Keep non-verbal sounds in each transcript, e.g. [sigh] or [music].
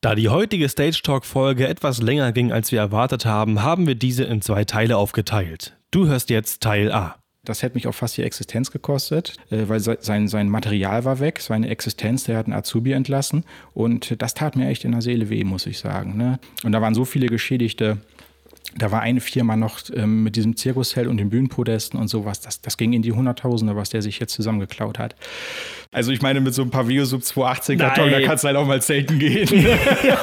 Da die heutige Stage Talk Folge etwas länger ging, als wir erwartet haben, haben wir diese in zwei Teile aufgeteilt. Du hörst jetzt Teil A. Das hätte mich auch fast die Existenz gekostet, äh, weil sein, sein Material war weg, seine Existenz, der hat einen Azubi entlassen und das tat mir echt in der Seele weh, muss ich sagen. Ne? Und da waren so viele Geschädigte da war eine Firma noch ähm, mit diesem Zirkusheld und den Bühnenpodesten und sowas. Das, das ging in die Hunderttausende, was der sich jetzt zusammengeklaut hat. Also ich meine, mit so ein paar Biosub 280 Karton, da kannst du halt auch mal zelten gehen. [laughs] ja.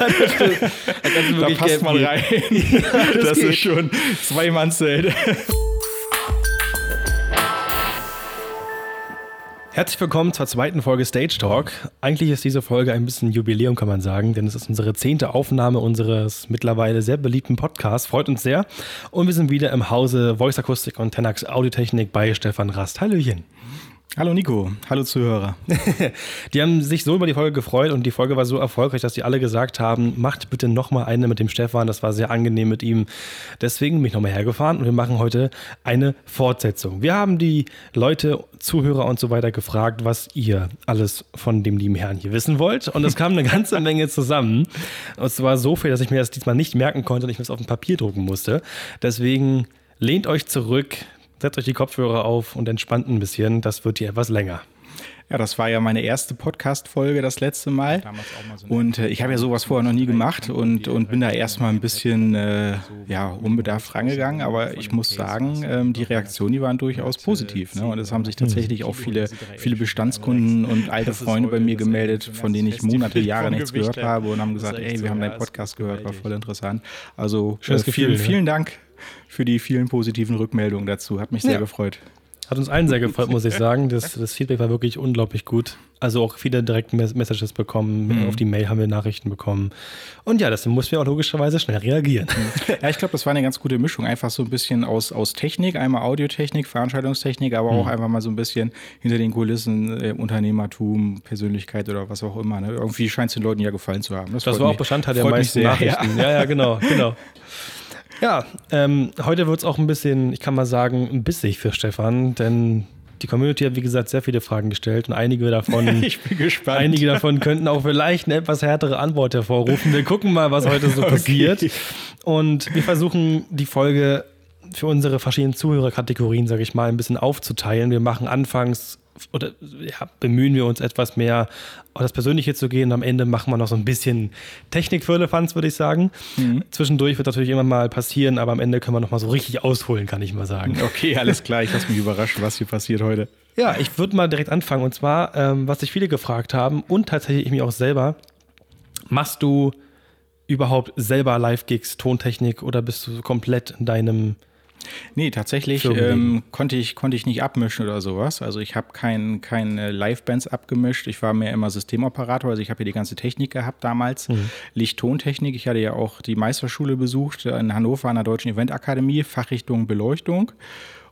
Da, da passt man rein. [laughs] Das, das ist schon zwei Mann Zelt. Herzlich willkommen zur zweiten Folge Stage Talk. Eigentlich ist diese Folge ein bisschen Jubiläum, kann man sagen, denn es ist unsere zehnte Aufnahme unseres mittlerweile sehr beliebten Podcasts. Freut uns sehr. Und wir sind wieder im Hause Voice Akustik und Tenax Audiotechnik bei Stefan Rast. Hallöchen. Hallo Nico, hallo Zuhörer. [laughs] die haben sich so über die Folge gefreut und die Folge war so erfolgreich, dass die alle gesagt haben, macht bitte nochmal eine mit dem Stefan, das war sehr angenehm mit ihm. Deswegen bin ich nochmal hergefahren und wir machen heute eine Fortsetzung. Wir haben die Leute, Zuhörer und so weiter gefragt, was ihr alles von dem lieben Herrn hier wissen wollt und es kam eine ganze Menge zusammen. Und zwar so viel, dass ich mir das diesmal nicht merken konnte und ich mir das auf dem Papier drucken musste. Deswegen lehnt euch zurück, setzt euch die Kopfhörer auf und entspannt ein bisschen. Das wird hier etwas länger. Ja, das war ja meine erste Podcast-Folge das letzte Mal. Und äh, ich habe ja sowas vorher noch nie gemacht und, und bin da erstmal ein bisschen äh, ja, unbedarft rangegangen. Aber ich muss sagen, ähm, die Reaktionen, die waren durchaus positiv. Ne? Und es haben sich tatsächlich auch viele, viele Bestandskunden und alte Freunde bei mir gemeldet, von denen ich Monate, Jahre nichts gehört habe und haben gesagt, ey, wir haben deinen Podcast gehört, war voll interessant. Also äh, vielen, vielen Dank für die vielen positiven Rückmeldungen dazu. Hat mich sehr ja. gefreut. Hat uns allen sehr gefreut, muss ich sagen. Das, das, Feedback war wirklich unglaublich gut. Also auch viele direkte Messages bekommen. Mhm. Auf die Mail haben wir Nachrichten bekommen. Und ja, das mussten wir auch logischerweise schnell reagieren. Ja, ich glaube, das war eine ganz gute Mischung. Einfach so ein bisschen aus, aus Technik, einmal Audiotechnik, Veranstaltungstechnik, aber mhm. auch einfach mal so ein bisschen hinter den Kulissen äh, Unternehmertum, Persönlichkeit oder was auch immer. Ne? Irgendwie scheint es den Leuten ja gefallen zu haben. Das, das war auch Bestandteil der meisten Nachrichten. Ja. ja, ja, genau, genau. [laughs] Ja, ähm, heute wird es auch ein bisschen, ich kann mal sagen, ein bissig für Stefan, denn die Community hat, wie gesagt, sehr viele Fragen gestellt und einige davon, [laughs] ich bin gespannt. einige davon könnten auch vielleicht eine etwas härtere Antwort hervorrufen. Wir gucken mal, was heute so [laughs] okay. passiert. Und wir versuchen die Folge für unsere verschiedenen Zuhörerkategorien, sage ich mal, ein bisschen aufzuteilen. Wir machen anfangs oder ja, bemühen wir uns etwas mehr auf das Persönliche zu gehen. Am Ende machen wir noch so ein bisschen Technik für Elefants, würde ich sagen. Mhm. Zwischendurch wird natürlich immer mal passieren, aber am Ende können wir noch mal so richtig ausholen, kann ich mal sagen. Okay, alles klar. Ich lasse mich überraschen, was hier passiert heute. Ja, ich würde mal direkt anfangen. Und zwar, ähm, was sich viele gefragt haben und tatsächlich ich mich auch selber, machst du überhaupt selber Live-Gigs, Tontechnik oder bist du komplett in deinem Nee, tatsächlich ähm, konnte, ich, konnte ich nicht abmischen oder sowas. Also ich habe kein, keine Live-Bands abgemischt. Ich war mehr immer Systemoperator. Also ich habe hier die ganze Technik gehabt damals. Mhm. Licht-Tontechnik. Ich hatte ja auch die Meisterschule besucht in Hannover an der Deutschen Eventakademie, Fachrichtung Beleuchtung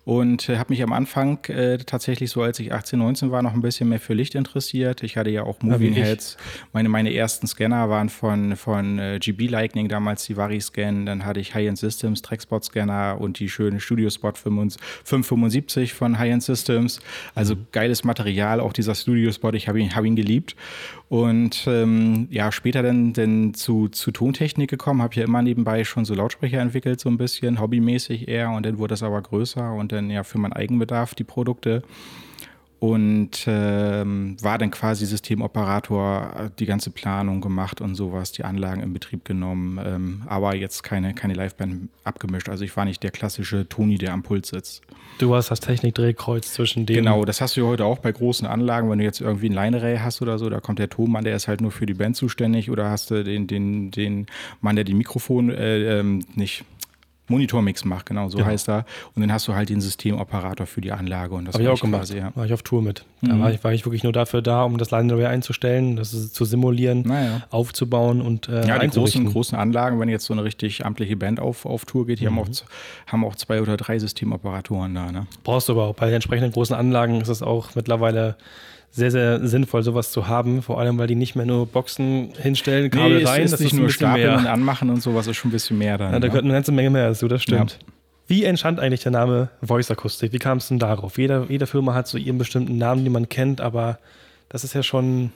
und äh, habe mich am Anfang äh, tatsächlich so, als ich 18, 19 war, noch ein bisschen mehr für Licht interessiert. Ich hatte ja auch Moving Heads. Meine, meine ersten Scanner waren von, von äh, GB Lightning, damals die Vari-Scan. Dann hatte ich High-End Systems, Trackspot Scanner und die schöne Studio Spot 575 von High-End Systems. Also mhm. geiles Material, auch dieser Studio Spot. Ich habe ihn, hab ihn geliebt. Und ähm, ja, später dann, dann zu, zu Tontechnik gekommen, habe ja immer nebenbei schon so Lautsprecher entwickelt, so ein bisschen, hobbymäßig eher. Und dann wurde das aber größer und dann ja für meinen Eigenbedarf die Produkte und ähm, war dann quasi Systemoperator, die ganze Planung gemacht und sowas, die Anlagen in Betrieb genommen, ähm, aber jetzt keine, keine Liveband abgemischt. Also ich war nicht der klassische Toni, der am Puls sitzt. Du hast das Technikdrehkreuz zwischen denen. Genau, das hast du ja heute auch bei großen Anlagen, wenn du jetzt irgendwie ein Line-Array hast oder so, da kommt der Tonmann, der ist halt nur für die Band zuständig oder hast du den, den, den Mann, der die Mikrofon, äh, ähm, nicht Monitormix macht, genau, so genau. heißt er. Und dann hast du halt den Systemoperator für die Anlage. Und das habe ich auch gemacht. Quasi, ja. War ich auf Tour mit. Mhm. Da war ich, war ich wirklich nur dafür da, um das Line einzustellen, das zu simulieren, naja. aufzubauen und äh, Ja, die großen, großen Anlagen, wenn jetzt so eine richtig amtliche Band auf, auf Tour geht, die mhm. haben, auch, haben auch zwei oder drei Systemoperatoren da. Ne? Brauchst du aber auch. Bei entsprechenden großen Anlagen ist es auch mittlerweile sehr, sehr sinnvoll, sowas zu haben. Vor allem, weil die nicht mehr nur Boxen hinstellen, Kabel nee, rein. Ist, ist das nicht ist nur Stapeln und anmachen und sowas, ist schon ein bisschen mehr dann. Ja, da gehört eine ganze Menge mehr dazu, das stimmt. Ja. Wie entstand eigentlich der Name Voice Akustik? Wie kam es denn darauf? Jeder, jede Firma hat so ihren bestimmten Namen, den man kennt, aber das ist ja schon.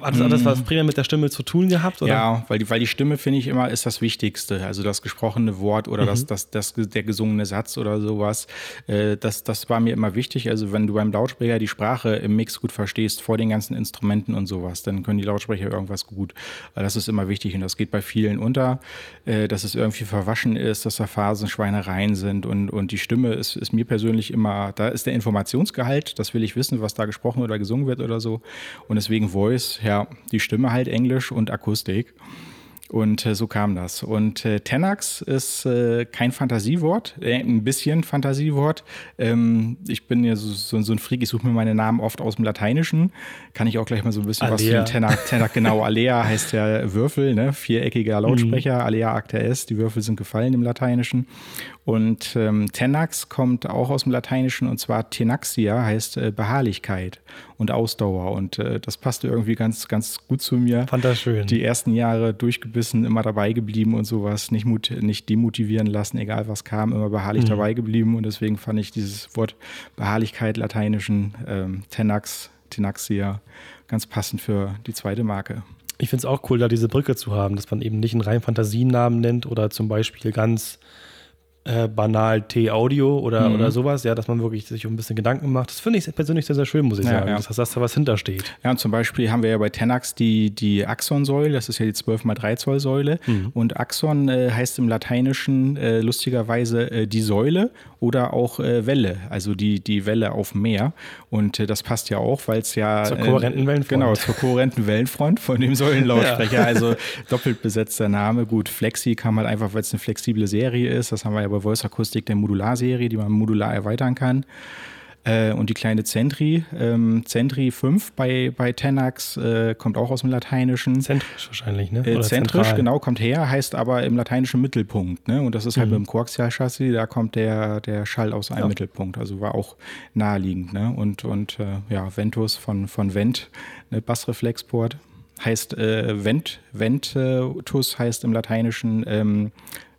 Hat das, das was primär mit der Stimme zu tun gehabt? Oder? Ja, weil die, weil die Stimme, finde ich, immer ist das Wichtigste. Also das gesprochene Wort oder mhm. das, das, das, der gesungene Satz oder sowas. Äh, das, das war mir immer wichtig. Also wenn du beim Lautsprecher die Sprache im Mix gut verstehst, vor den ganzen Instrumenten und sowas, dann können die Lautsprecher irgendwas gut. Das ist immer wichtig und das geht bei vielen unter, äh, dass es irgendwie verwaschen ist, dass da Phasenschweinereien sind und, und die Stimme ist, ist mir persönlich immer, da ist der Informationsgehalt, das will ich wissen, was da gesprochen oder gesungen wird oder so. Und deswegen Voice ja, die Stimme halt Englisch und Akustik. Und äh, so kam das. Und äh, Tenax ist äh, kein Fantasiewort, äh, ein bisschen Fantasiewort. Ähm, ich bin ja so, so, so, ein Freak, ich suche mir meine Namen oft aus dem Lateinischen. Kann ich auch gleich mal so ein bisschen Alea. was zu Tenax, Tenax genau, Alea heißt ja Würfel, ne? viereckiger Lautsprecher, mhm. Alea acta est, die Würfel sind gefallen im Lateinischen. Und ähm, Tenax kommt auch aus dem Lateinischen und zwar Tenaxia heißt äh, Beharrlichkeit und Ausdauer. Und äh, das passte irgendwie ganz, ganz gut zu mir. Fand das schön. Die ersten Jahre durchgebissen, immer dabei geblieben und sowas, nicht, mut, nicht demotivieren lassen, egal was kam, immer beharrlich mhm. dabei geblieben. Und deswegen fand ich dieses Wort Beharrlichkeit lateinischen ähm, Tenax, Tenaxia ganz passend für die zweite Marke. Ich finde es auch cool, da diese Brücke zu haben, dass man eben nicht einen reinen Fantasienamen nennt oder zum Beispiel ganz äh, banal T-Audio oder, mhm. oder sowas, ja, dass man wirklich sich ein bisschen Gedanken macht. Das finde ich persönlich sehr, sehr schön, muss ich ja, sagen. Ja. Dass da was hintersteht. Ja, und zum Beispiel haben wir ja bei Tenax die, die Axon-Säule, das ist ja die 12x3 Zoll Säule. Mhm. Und Axon äh, heißt im Lateinischen äh, lustigerweise äh, die Säule oder auch äh, Welle, also die, die Welle auf dem Meer. Und äh, das passt ja auch, weil es ja. Zur kohärenten Wellenfront. Genau, zur kohärenten Wellenfront von dem Säulenlautsprecher. [laughs] ja. Also doppelt besetzter Name. Gut, Flexi kam halt einfach, weil es eine flexible Serie ist. Das haben wir ja bei Voice Akustik der Modular-Serie, die man modular erweitern kann. Äh, und die kleine Zentri, ähm, Zentri 5 bei, bei Tenax, äh, kommt auch aus dem Lateinischen. Zentrisch wahrscheinlich, ne? Äh, zentrisch, zentral. genau, kommt her, heißt aber im Lateinischen Mittelpunkt. Ne? Und das ist halt mhm. mit dem Koaxial-Chassis, da kommt der, der Schall aus einem ja. Mittelpunkt. Also war auch naheliegend. Ne? Und, und äh, ja, Ventus von, von Vent, ne? Bassreflexport heißt äh, Vent, Ventus heißt im Lateinischen ähm,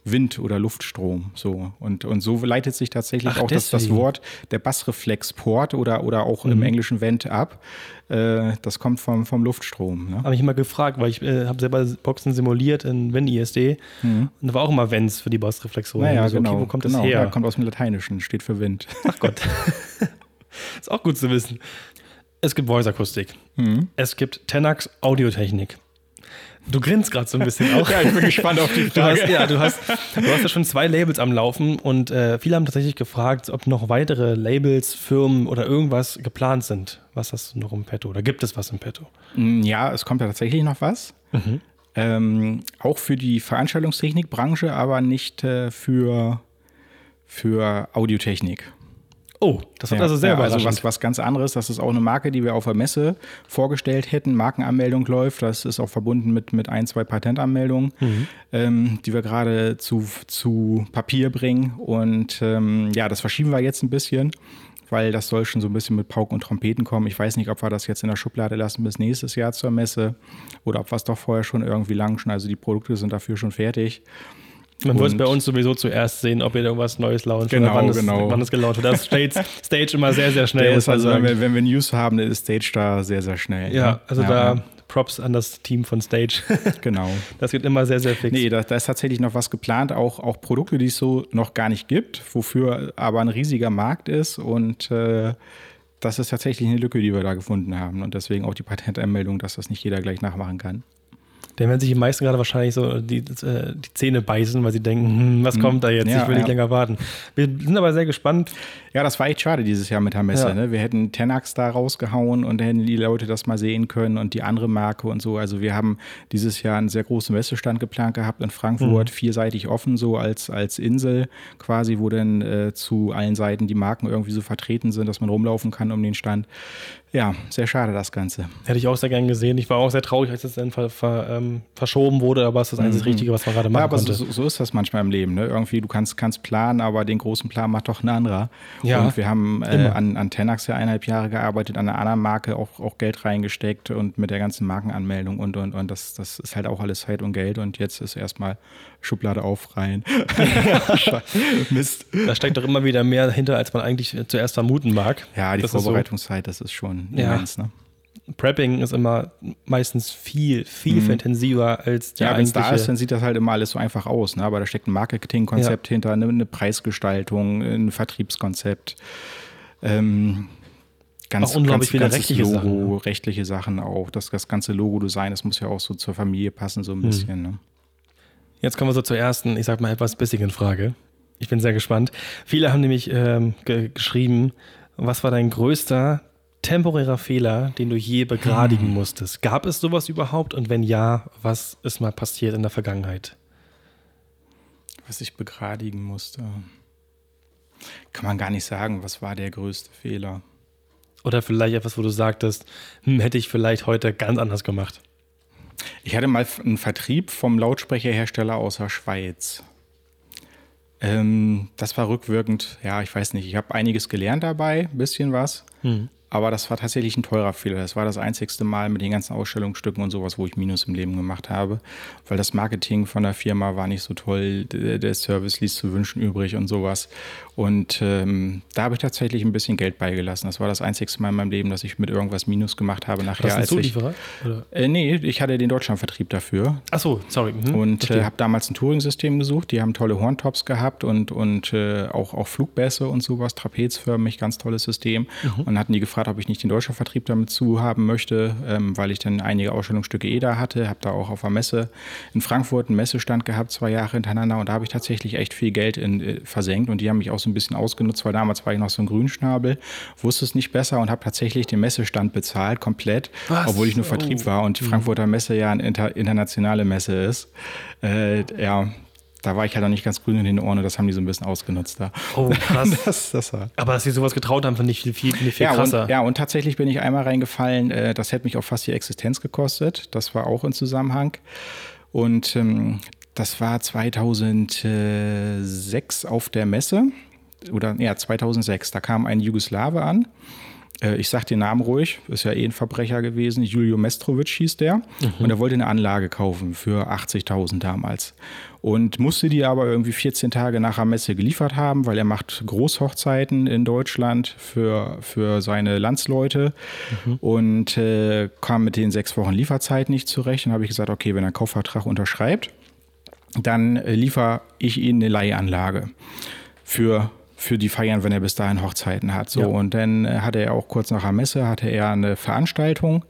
Wind oder Luftstrom. So. Und, und so leitet sich tatsächlich Ach, auch das, das, Wort der Bassreflexport oder, oder auch mhm. im englischen Vent ab. Äh, das kommt vom, vom Luftstrom. Ne? Habe ich immer gefragt, weil ich äh, habe selber Boxen simuliert in WinISD mhm. und da war auch immer Vents für die Bassreflexoren. Naja, also, genau. Okay, wo kommt genau, das her? Ja, kommt aus dem Lateinischen, steht für Wind. Ach Gott. [laughs] ist auch gut zu wissen. Es gibt Voice-Akustik. Mhm. Es gibt Tenax Audiotechnik. Du grinst gerade so ein bisschen auch. [laughs] ja, ich bin gespannt auf die Frage. Du hast, ja, du hast, du hast ja schon zwei Labels am Laufen und äh, viele haben tatsächlich gefragt, ob noch weitere Labels, Firmen oder irgendwas geplant sind. Was hast du noch im Petto? Oder gibt es was im Petto? Mm, ja, es kommt ja tatsächlich noch was. Mhm. Ähm, auch für die Veranstaltungstechnikbranche, aber nicht äh, für, für Audiotechnik. Oh, das hat ja, also selber. Ja, also was, was ganz anderes. Das ist auch eine Marke, die wir auf der Messe vorgestellt hätten. Markenanmeldung läuft. Das ist auch verbunden mit, mit ein, zwei Patentanmeldungen, mhm. ähm, die wir gerade zu, zu Papier bringen. Und ähm, ja, das verschieben wir jetzt ein bisschen weil das soll schon so ein bisschen mit Pauken und Trompeten kommen. Ich weiß nicht, ob wir das jetzt in der Schublade lassen bis nächstes Jahr zur Messe oder ob wir es doch vorher schon irgendwie launchen. Also die Produkte sind dafür schon fertig. Man es bei uns sowieso zuerst sehen, ob ihr irgendwas Neues launcht genau, wann, es, genau. wann es gelauncht wird. Das Stage, [laughs] Stage immer sehr, sehr schnell. Der ist also, wenn, wenn wir News haben, ist Stage da sehr, sehr schnell. Ja, ne? also ja, da. Props an das Team von Stage. [laughs] genau. Das geht immer sehr, sehr fix. Nee, da, da, ist tatsächlich noch was geplant, auch, auch Produkte, die es so noch gar nicht gibt, wofür aber ein riesiger Markt ist und äh, das ist tatsächlich eine Lücke, die wir da gefunden haben und deswegen auch die Patentanmeldung, dass das nicht jeder gleich nachmachen kann. Dann werden sich die meisten gerade wahrscheinlich so die, äh, die Zähne beißen, weil sie denken, hm, was hm. kommt da jetzt? Ja, ich will ja. nicht länger warten. Wir sind aber sehr gespannt. Ja, das war echt schade dieses Jahr mit der Messe. Ja. Ne? Wir hätten Tenax da rausgehauen und dann hätten die Leute das mal sehen können und die andere Marke und so. Also wir haben dieses Jahr einen sehr großen Messestand geplant gehabt in Frankfurt, mhm. vierseitig offen, so als, als Insel quasi, wo dann äh, zu allen Seiten die Marken irgendwie so vertreten sind, dass man rumlaufen kann um den Stand. Ja, sehr schade das Ganze. Hätte ich auch sehr gern gesehen. Ich war auch sehr traurig, als es dann ver, ver, ähm, verschoben wurde, aber es ist das einzige mhm. Richtige, was man gerade machen ja, aber so, so, ist das manchmal im Leben. Ne? Irgendwie, du kannst, kannst planen, aber den großen Plan macht doch ein anderer. Ja, und wir haben äh, an, an Tenax ja eineinhalb Jahre gearbeitet, an einer anderen Marke auch, auch Geld reingesteckt und mit der ganzen Markenanmeldung und, und, und das, das ist halt auch alles Zeit und Geld und jetzt ist erstmal Schublade auf, rein. [laughs] Mist. Da steckt doch immer wieder mehr hinter, als man eigentlich zuerst vermuten mag. Ja, die das Vorbereitungszeit, so. das ist schon immens, ja. ne? Prepping ist immer meistens viel, viel mhm. intensiver als der Ja, wenn es da ist, dann sieht das halt immer alles so einfach aus. Ne? Aber da steckt ein Marketingkonzept ja. hinter, eine, eine, Preisgestaltung, ein Vertriebskonzept. Ähm, ganz, auch unglaublich ganz, viele rechtliche Logo, Sachen. Ne? rechtliche Sachen auch. Das, das ganze Logo-Design, das muss ja auch so zur Familie passen, so ein hm. bisschen. Ne? Jetzt kommen wir so zur ersten, ich sag mal, etwas bissigen Frage. Ich bin sehr gespannt. Viele haben nämlich ähm, ge geschrieben, was war dein größter temporärer Fehler, den du je begradigen hm. musstest? Gab es sowas überhaupt? Und wenn ja, was ist mal passiert in der Vergangenheit? Was ich begradigen musste. Kann man gar nicht sagen, was war der größte Fehler. Oder vielleicht etwas, wo du sagtest, hm, hätte ich vielleicht heute ganz anders gemacht. Ich hatte mal einen Vertrieb vom Lautsprecherhersteller aus der Schweiz. Ähm, das war rückwirkend, ja, ich weiß nicht, ich habe einiges gelernt dabei, ein bisschen was. Hm. Aber das war tatsächlich ein teurer Fehler. Das war das einzigste Mal mit den ganzen Ausstellungsstücken und sowas, wo ich Minus im Leben gemacht habe, weil das Marketing von der Firma war nicht so toll, der Service ließ zu wünschen übrig und sowas. Und ähm, da habe ich tatsächlich ein bisschen Geld beigelassen. Das war das einzigste Mal in meinem Leben, dass ich mit irgendwas Minus gemacht habe nachher. Hast du Zulieferer? Ich, äh, nee, ich hatte den Deutschlandvertrieb dafür. Ach so, sorry. Mhm. Und äh, habe damals ein Touring-System gesucht. Die haben tolle Horntops gehabt und, und äh, auch, auch Flugbässe und sowas, trapezförmig, ganz tolles System. Mhm. Und hatten die gefragt, ob ich nicht den Deutschlandvertrieb damit zu haben möchte, ähm, weil ich dann einige Ausstellungsstücke eh da hatte. Habe da auch auf der Messe in Frankfurt einen Messestand gehabt, zwei Jahre hintereinander. Und da habe ich tatsächlich echt viel Geld in, äh, versenkt. Und die haben mich auch so ein bisschen ausgenutzt, weil damals war ich noch so ein Grünschnabel, wusste es nicht besser und habe tatsächlich den Messestand bezahlt, komplett, Was? obwohl ich nur Vertrieb oh. war und die mhm. Frankfurter Messe ja eine inter internationale Messe ist. Äh, ja, da war ich halt noch nicht ganz grün in den Ohren und das haben die so ein bisschen ausgenutzt da. Oh, krass. [laughs] das, das Aber dass sie sowas getraut haben, finde ich viel, viel, viel ja, krasser. Und, ja, und tatsächlich bin ich einmal reingefallen, äh, das hätte mich auch fast die Existenz gekostet. Das war auch in Zusammenhang. Und ähm, das war 2006 auf der Messe oder ja, 2006, da kam ein Jugoslawe an. Äh, ich sag den Namen ruhig, ist ja eh ein Verbrecher gewesen. Julio Mestrovic hieß der. Mhm. Und er wollte eine Anlage kaufen für 80.000 damals. Und musste die aber irgendwie 14 Tage nach der Messe geliefert haben, weil er macht Großhochzeiten in Deutschland für, für seine Landsleute mhm. und äh, kam mit den sechs Wochen Lieferzeit nicht zurecht. Dann habe ich gesagt, okay, wenn er einen Kaufvertrag unterschreibt, dann äh, liefere ich ihm eine Leihanlage für für die Feiern, wenn er bis dahin Hochzeiten hat. So, ja. und dann äh, hatte er auch kurz nach der Messe hatte er eine Veranstaltung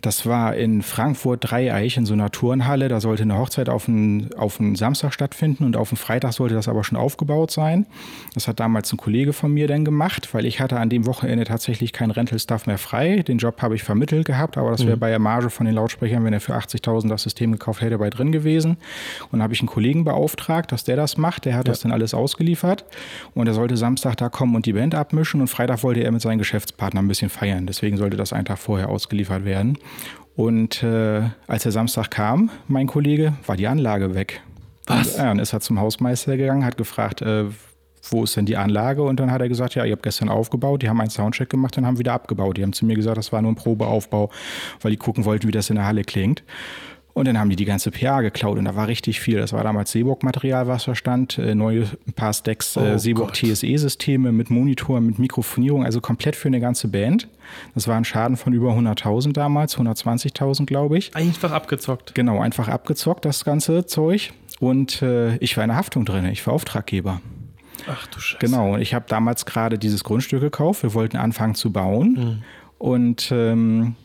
das war in Frankfurt Dreieich in so einer Turnhalle. Da sollte eine Hochzeit auf einen, auf einen Samstag stattfinden und auf einen Freitag sollte das aber schon aufgebaut sein. Das hat damals ein Kollege von mir dann gemacht, weil ich hatte an dem Wochenende tatsächlich keinen Rental-Staff mehr frei. Den Job habe ich vermittelt gehabt, aber das wäre mhm. bei der Marge von den Lautsprechern, wenn er für 80.000 das System gekauft hätte, bei drin gewesen. Und habe ich einen Kollegen beauftragt, dass der das macht. Der hat ja. das dann alles ausgeliefert und er sollte Samstag da kommen und die Band abmischen und Freitag wollte er mit seinen Geschäftspartnern ein bisschen feiern. Deswegen sollte das einen Tag vorher ausgeliefert werden. Und äh, als der Samstag kam, mein Kollege, war die Anlage weg. Was? Und, ja, dann ist er zum Hausmeister gegangen, hat gefragt, äh, wo ist denn die Anlage? Und dann hat er gesagt, ja, ich habe gestern aufgebaut, die haben einen Soundcheck gemacht und haben wieder abgebaut. Die haben zu mir gesagt, das war nur ein Probeaufbau, weil die gucken wollten, wie das in der Halle klingt. Und dann haben die die ganze PA geklaut und da war richtig viel. Das war damals Seeburg-Material, was da stand. Äh, neue ein paar Stacks äh, oh Seeburg TSE-Systeme mit Monitor, mit Mikrofonierung, also komplett für eine ganze Band. Das war ein Schaden von über 100.000 damals, 120.000 glaube ich. Einfach abgezockt. Genau, einfach abgezockt, das ganze Zeug. Und äh, ich war in der Haftung drin, ich war Auftraggeber. Ach du Scheiße. Genau, ich habe damals gerade dieses Grundstück gekauft. Wir wollten anfangen zu bauen. Mhm. Und ähm,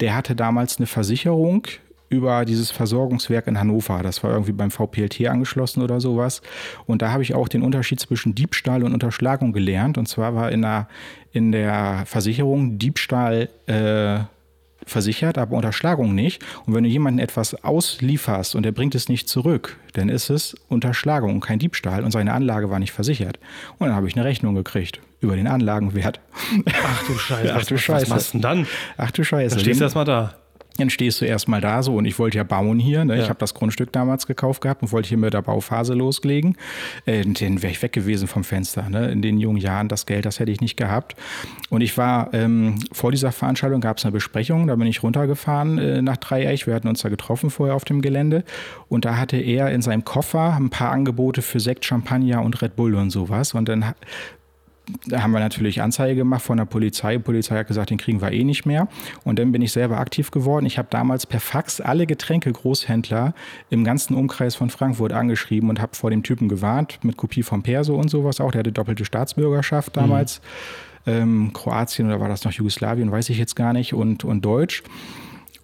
der hatte damals eine Versicherung über dieses Versorgungswerk in Hannover. Das war irgendwie beim VPLT angeschlossen oder sowas. Und da habe ich auch den Unterschied zwischen Diebstahl und Unterschlagung gelernt. Und zwar war in der, in der Versicherung Diebstahl äh, versichert, aber Unterschlagung nicht. Und wenn du jemanden etwas auslieferst und er bringt es nicht zurück, dann ist es Unterschlagung und kein Diebstahl und seine Anlage war nicht versichert. Und dann habe ich eine Rechnung gekriegt über den Anlagenwert. Ach du Scheiße. [laughs] Ach du Scheiße. Was machst du denn dann? Ach du Scheiße. Dann stehst du erstmal da. Dann stehst du erstmal da so und ich wollte ja bauen hier. Ne? Ja. Ich habe das Grundstück damals gekauft gehabt und wollte hier mit der Bauphase loslegen. Äh, dann wäre ich weg gewesen vom Fenster. Ne? In den jungen Jahren das Geld, das hätte ich nicht gehabt. Und ich war ähm, vor dieser Veranstaltung gab es eine Besprechung. Da bin ich runtergefahren äh, nach Dreieich. Wir hatten uns da getroffen vorher auf dem Gelände und da hatte er in seinem Koffer ein paar Angebote für Sekt, Champagner und Red Bull und sowas. Und dann da haben wir natürlich Anzeige gemacht von der Polizei. Die Polizei hat gesagt, den kriegen wir eh nicht mehr. Und dann bin ich selber aktiv geworden. Ich habe damals per Fax alle Getränke-Großhändler im ganzen Umkreis von Frankfurt angeschrieben und habe vor dem Typen gewarnt, mit Kopie vom Perso und sowas auch. Der hatte doppelte Staatsbürgerschaft damals. Mhm. Ähm, Kroatien oder war das noch Jugoslawien, weiß ich jetzt gar nicht, und, und Deutsch.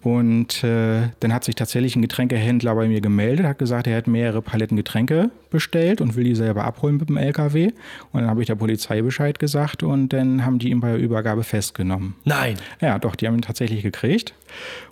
Und äh, dann hat sich tatsächlich ein Getränkehändler bei mir gemeldet, hat gesagt, er hat mehrere Paletten Getränke bestellt und will die selber abholen mit dem LKW. Und dann habe ich der Polizei Bescheid gesagt und dann haben die ihn bei der Übergabe festgenommen. Nein. Ja, doch, die haben ihn tatsächlich gekriegt.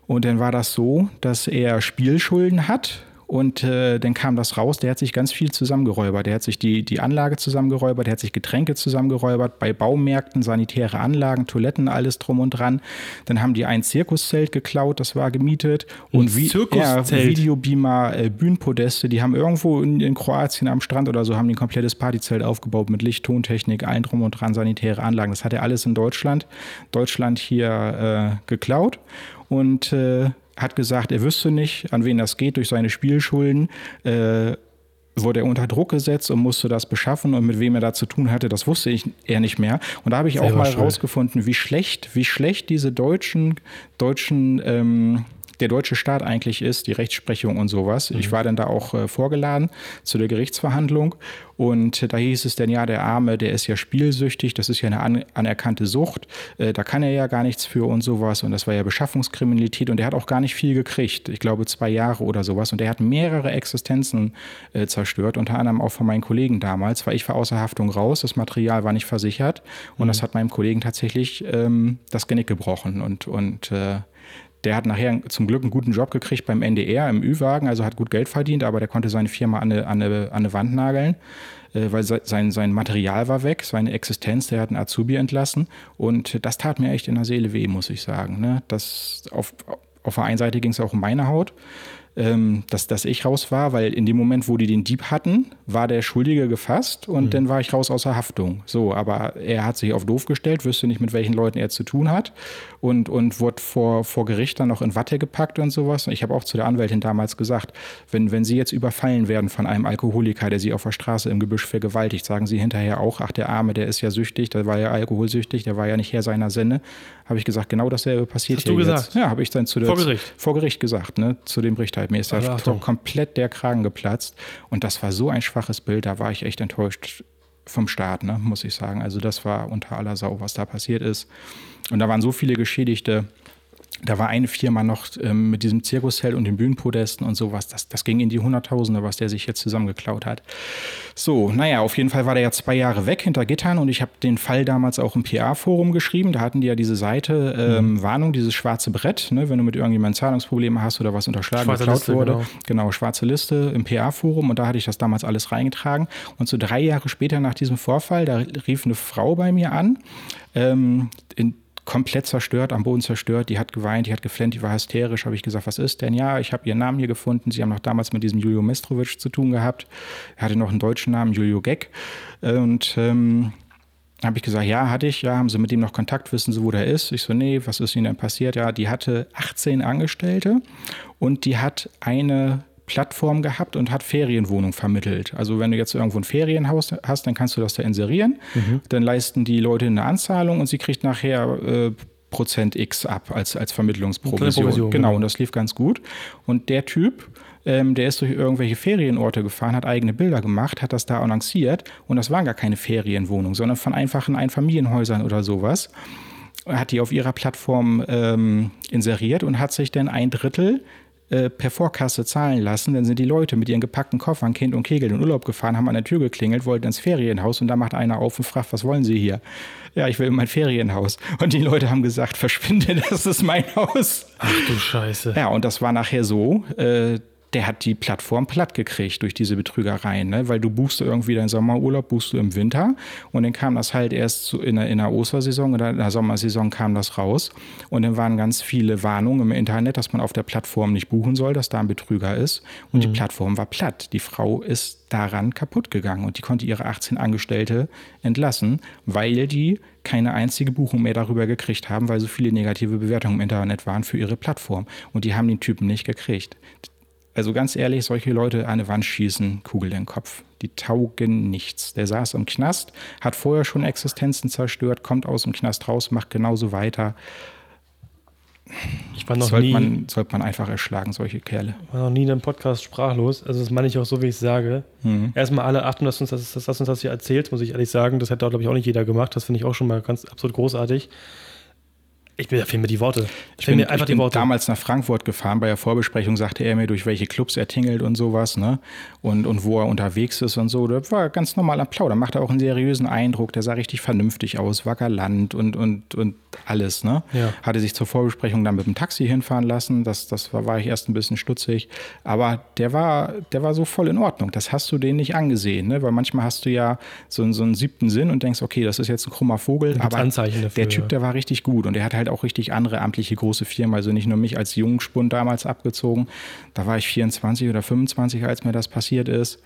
Und dann war das so, dass er Spielschulden hat und äh, dann kam das raus, der hat sich ganz viel zusammengeräubert. Der hat sich die, die Anlage zusammengeräubert, der hat sich Getränke zusammengeräubert, bei Baumärkten, sanitäre Anlagen, Toiletten, alles drum und dran. Dann haben die ein Zirkuszelt geklaut, das war gemietet. Und wie, ja, Videobeamer, äh, Bühnenpodeste, die haben irgendwo in, in, Kroatien am Strand oder so, haben die ein komplettes Partyzelt aufgebaut mit Licht, Tontechnik, allen drum und dran, sanitäre Anlagen. Das hat er alles in Deutschland, Deutschland hier äh, geklaut. Und äh, hat gesagt, er wüsste nicht, an wen das geht durch seine Spielschulden. Äh, wurde er unter Druck gesetzt und musste das beschaffen und mit wem er da zu tun hatte, das wusste ich er nicht mehr. Und da habe ich Selber auch mal herausgefunden, wie schlecht, wie schlecht diese deutschen, deutschen ähm, der deutsche Staat eigentlich ist, die Rechtsprechung und sowas. Mhm. Ich war dann da auch äh, vorgeladen zu der Gerichtsverhandlung und da hieß es dann, ja, der Arme, der ist ja spielsüchtig, das ist ja eine an, anerkannte Sucht, äh, da kann er ja gar nichts für und sowas und das war ja Beschaffungskriminalität und der hat auch gar nicht viel gekriegt, ich glaube zwei Jahre oder sowas und der hat mehrere Existenzen äh, zerstört, unter anderem auch von meinen Kollegen damals, weil ich war außer Haftung raus, das Material war nicht versichert und mhm. das hat meinem Kollegen tatsächlich ähm, das Genick gebrochen und, und äh, der hat nachher zum Glück einen guten Job gekriegt beim NDR im Ü-Wagen, also hat gut Geld verdient, aber der konnte seine Firma an eine, an eine, an eine Wand nageln, äh, weil sein, sein Material war weg, seine Existenz, der hat einen Azubi entlassen. Und das tat mir echt in der Seele weh, muss ich sagen. Ne? Das auf, auf der einen Seite ging es auch um meine Haut ähm, dass, dass ich raus war, weil in dem Moment, wo die den Dieb hatten, war der Schuldige gefasst und mhm. dann war ich raus außer Haftung. So, aber er hat sich auf doof gestellt, wüsste nicht, mit welchen Leuten er zu tun hat und, und wurde vor, vor Gericht dann noch in Watte gepackt und sowas. Und ich habe auch zu der Anwältin damals gesagt, wenn, wenn Sie jetzt überfallen werden von einem Alkoholiker, der Sie auf der Straße im Gebüsch vergewaltigt, sagen Sie hinterher auch, ach, der Arme, der ist ja süchtig, der war ja alkoholsüchtig, der war ja nicht Herr seiner Sinne. Habe ich gesagt, genau dasselbe passiert Hast hier du gesagt? Jetzt. Ja, habe ich dann zu der, vor Gericht, vor Gericht gesagt, ne, zu dem Richter. Mir ist da komplett der Kragen geplatzt und das war so ein schwaches Bild, da war ich echt enttäuscht vom Staat, ne, muss ich sagen. Also das war unter aller Sau, was da passiert ist. Und da waren so viele Geschädigte. Da war eine Firma noch ähm, mit diesem Zirkusheld und den Bühnenpodesten und sowas. Das, das ging in die Hunderttausende, was der sich jetzt zusammengeklaut hat. So, naja, auf jeden Fall war der ja zwei Jahre weg hinter Gittern und ich habe den Fall damals auch im PA-Forum geschrieben. Da hatten die ja diese Seite ähm, mhm. Warnung, dieses schwarze Brett, ne, wenn du mit irgendjemandem Zahlungsprobleme hast oder was unterschlagen, schwarze geklaut Liste, wurde. Genau. genau, schwarze Liste im PA-Forum und da hatte ich das damals alles reingetragen. Und so drei Jahre später nach diesem Vorfall, da rief eine Frau bei mir an, ähm, in komplett zerstört, am Boden zerstört. Die hat geweint, die hat geflennt, die war hysterisch. Habe ich gesagt, was ist denn? Ja, ich habe ihren Namen hier gefunden. Sie haben noch damals mit diesem Julio Mestrovic zu tun gehabt. Er hatte noch einen deutschen Namen, Julio Geck. Und ähm, habe ich gesagt, ja, hatte ich. Ja, haben Sie mit ihm noch Kontakt? Wissen Sie, wo der ist? Ich so, nee, was ist Ihnen denn passiert? Ja, die hatte 18 Angestellte und die hat eine Plattform gehabt und hat Ferienwohnungen vermittelt. Also wenn du jetzt irgendwo ein Ferienhaus hast, dann kannst du das da inserieren. Mhm. Dann leisten die Leute eine Anzahlung und sie kriegt nachher äh, Prozent X ab als, als Vermittlungsprovision. Provision, genau, und das lief ganz gut. Und der Typ, ähm, der ist durch irgendwelche Ferienorte gefahren, hat eigene Bilder gemacht, hat das da annonciert und das waren gar keine Ferienwohnungen, sondern von einfachen Einfamilienhäusern oder sowas. Hat die auf ihrer Plattform ähm, inseriert und hat sich dann ein Drittel äh, per Vorkasse zahlen lassen. Dann sind die Leute mit ihren gepackten Koffern, Kind und Kegel in Urlaub gefahren, haben an der Tür geklingelt, wollten ins Ferienhaus und da macht einer auf und fragt, was wollen Sie hier? Ja, ich will in mein Ferienhaus. Und die Leute haben gesagt, [laughs] verschwinde, das ist mein Haus. Ach du Scheiße. Ja, und das war nachher so, äh, der hat die Plattform platt gekriegt durch diese Betrügereien, ne? weil du buchst irgendwie deinen Sommerurlaub, buchst du im Winter und dann kam das halt erst in, der, in der Ostersaison oder in der Sommersaison kam das raus und dann waren ganz viele Warnungen im Internet, dass man auf der Plattform nicht buchen soll, dass da ein Betrüger ist und mhm. die Plattform war platt. Die Frau ist daran kaputt gegangen und die konnte ihre 18 Angestellte entlassen, weil die keine einzige Buchung mehr darüber gekriegt haben, weil so viele negative Bewertungen im Internet waren für ihre Plattform und die haben den Typen nicht gekriegt Also ganz ehrlich, solche Leute an eine Wand schießen, Kugel in den Kopf. Die taugen nichts. Der saß im Knast, hat vorher schon Existenzen zerstört, kommt aus dem Knast raus, macht genauso weiter. Ich war noch sollte nie, man, sollte man einfach erschlagen, solche Kerle. war noch nie in einem Podcast sprachlos. Also das meine ich auch so, wie ich es sage. Mhm. Erstmal alle achten, dass uns das, dass, dass uns das hier erzählt, muss ich ehrlich sagen. Das hätte, glaube ich, auch nicht jeder gemacht. Das finde ich auch schon mal ganz absolut großartig. Ich bin, da fehlen mir die Worte. Ich Fehlen bin, mir einfach ich bin die Worte. damals nach Frankfurt gefahren. Bei der Vorbesprechung sagte er mir, durch welche Clubs er tingelt und sowas, ne? Und, und wo er unterwegs ist und so. Das war ganz normal am Plauder. Machte auch einen seriösen Eindruck. Der sah richtig vernünftig aus, war galant und, und, und alles, ne? Ja. Hatte sich zur Vorbesprechung dann mit dem Taxi hinfahren lassen. Das, das war, war ich erst ein bisschen stutzig. Aber der war, der war so voll in Ordnung. Das hast du denen nicht angesehen, ne? Weil manchmal hast du ja so, einen- so einen siebten Sinn und denkst, okay, das ist jetzt ein krummer Vogel. Aber Anzeichen dafür, der Typ, der war richtig gut und der hat halt auch richtig andere amtliche große Firmen, also nicht nur mich als Jungspund damals abgezogen. Da war ich 24 oder 25, als mir das passiert ist.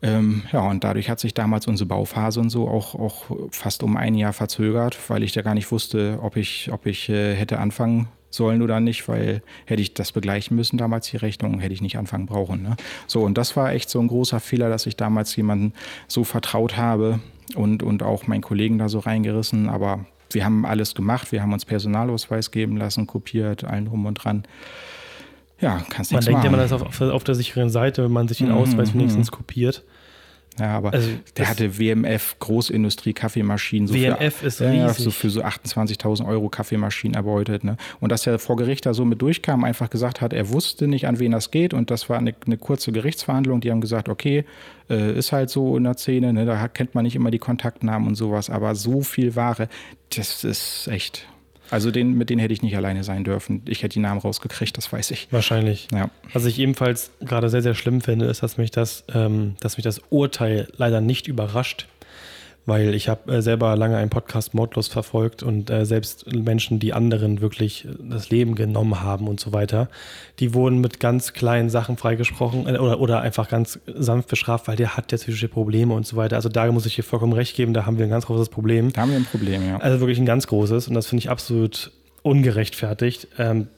Ähm, ja, und dadurch hat sich damals unsere Bauphase und so auch, auch fast um ein Jahr verzögert, weil ich da gar nicht wusste, ob ich, ob ich äh, hätte anfangen sollen oder nicht, weil hätte ich das begleichen müssen damals die Rechnung, hätte ich nicht anfangen brauchen. Ne? So, und das war echt so ein großer Fehler, dass ich damals jemanden so vertraut habe und, und auch meinen Kollegen da so reingerissen, aber wir haben alles gemacht, wir haben uns Personalausweis geben lassen, kopiert, allen drum und dran. Ja, kannst man nichts denkt ja, machen. man ist auf, auf, auf der sicheren Seite, wenn man sich den Ausweis wenigstens kopiert. Ja, aber Also, der hatte WMF Großindustrie Kaffeemaschinen. So WMF für, ist ja, riesig. so für so 28.000 Euro Kaffeemaschinen erbeutet. Ne? Und dass er vor Gericht da so mit durchkam, einfach gesagt hat, er wusste nicht, an wen das geht. Und das war eine, eine kurze Gerichtsverhandlung. Die haben gesagt, okay, äh, ist halt so in der Szene. Ne? Da kennt man nicht immer die Kontaktnamen und sowas. Aber so viel Ware, das ist echt. Also den, mit denen hätte ich nicht alleine sein dürfen. Ich hätte die Namen rausgekriegt, das weiß ich. Wahrscheinlich. Ja. Was ich ebenfalls gerade sehr, sehr schlimm finde, ist, dass mich das, ähm, dass mich das Urteil leider nicht überrascht. Weil ich habe äh, selber lange einen Podcast Mordlos verfolgt und äh, selbst Menschen, die anderen wirklich das Leben genommen haben und so weiter, die wurden mit ganz kleinen Sachen freigesprochen äh, oder, oder einfach ganz sanft bestraft, weil der hat ja psychische Probleme und so weiter. Also da muss ich dir vollkommen recht geben, da haben wir ein ganz großes Problem. Da haben wir ein Problem, ja. Also wirklich ein ganz großes und das finde ich absolut ungerechtfertigt. Ähm,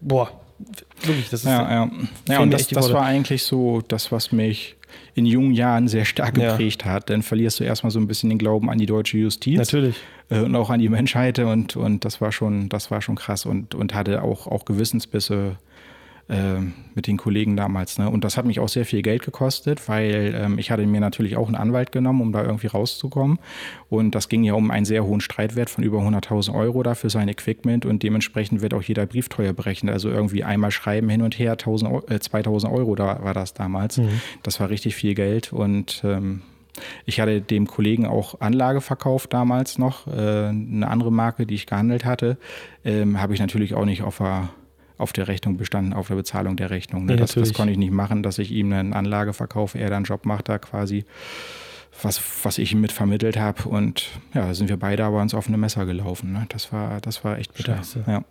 boah, wirklich, das ist Ja, ja. ja und das, das war eigentlich so das, was mich in jungen Jahren sehr stark Ja. geprägt hat. Dann verlierst du erstmal so ein bisschen den Glauben an die deutsche Justiz. Natürlich. Äh, Und auch an die Menschheit und, und das war schon, das war schon krass und, und hatte auch, auch Gewissensbisse äh, mit den Kollegen damals. Ne? Und das hat mich auch sehr viel Geld gekostet, weil ähm, ich hatte mir natürlich auch einen Anwalt genommen, um da irgendwie rauszukommen. Und das ging ja um einen sehr hohen Streitwert von über 100.000 Euro da für sein Equipment und dementsprechend wird auch jeder Brief teuer berechnet. Also irgendwie einmal schreiben hin und her, 1000, Eu- äh, 2000 Euro da war das damals. Das war richtig viel Geld und ähm, ich hatte dem Kollegen auch Anlage verkauft damals noch, äh, eine andere Marke, die ich gehandelt hatte. Ähm, Habe ich natürlich auch nicht auf der, auf der Rechnung bestanden, auf der Bezahlung der Rechnung. Ne? Nee, das, das konnte ich nicht machen, dass ich ihm eine Anlage verkaufe, er dann einen Job macht da quasi, was, was ich ihm mit vermittelt habe. Und ja, da sind wir beide aber ins offene Messer gelaufen. Ne? Das, war, das war echt bitter. Scheiße. Ja.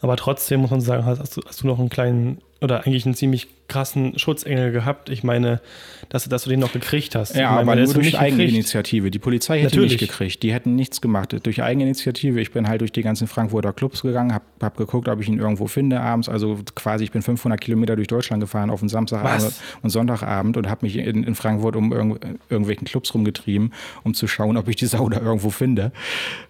Aber trotzdem muss man sagen, hast, hast du noch einen kleinen oder eigentlich einen ziemlich krassen Schutzengel gehabt. Ich meine, dass, dass du den noch gekriegt hast. Ja, meine, aber nur durch mich. Eigeninitiative. Die Polizei hätte Natürlich. nicht gekriegt. Die hätten nichts gemacht. Durch Eigeninitiative. Ich bin halt durch die ganzen Frankfurter Clubs gegangen, habe hab geguckt, ob ich ihn irgendwo finde abends. Also quasi, ich bin 500 Kilometer durch Deutschland gefahren auf einen Samstagabend und Sonntagabend und habe mich in, in Frankfurt um irgendw irgendwelchen Clubs rumgetrieben, um zu schauen, ob ich die Sau [laughs] da irgendwo finde.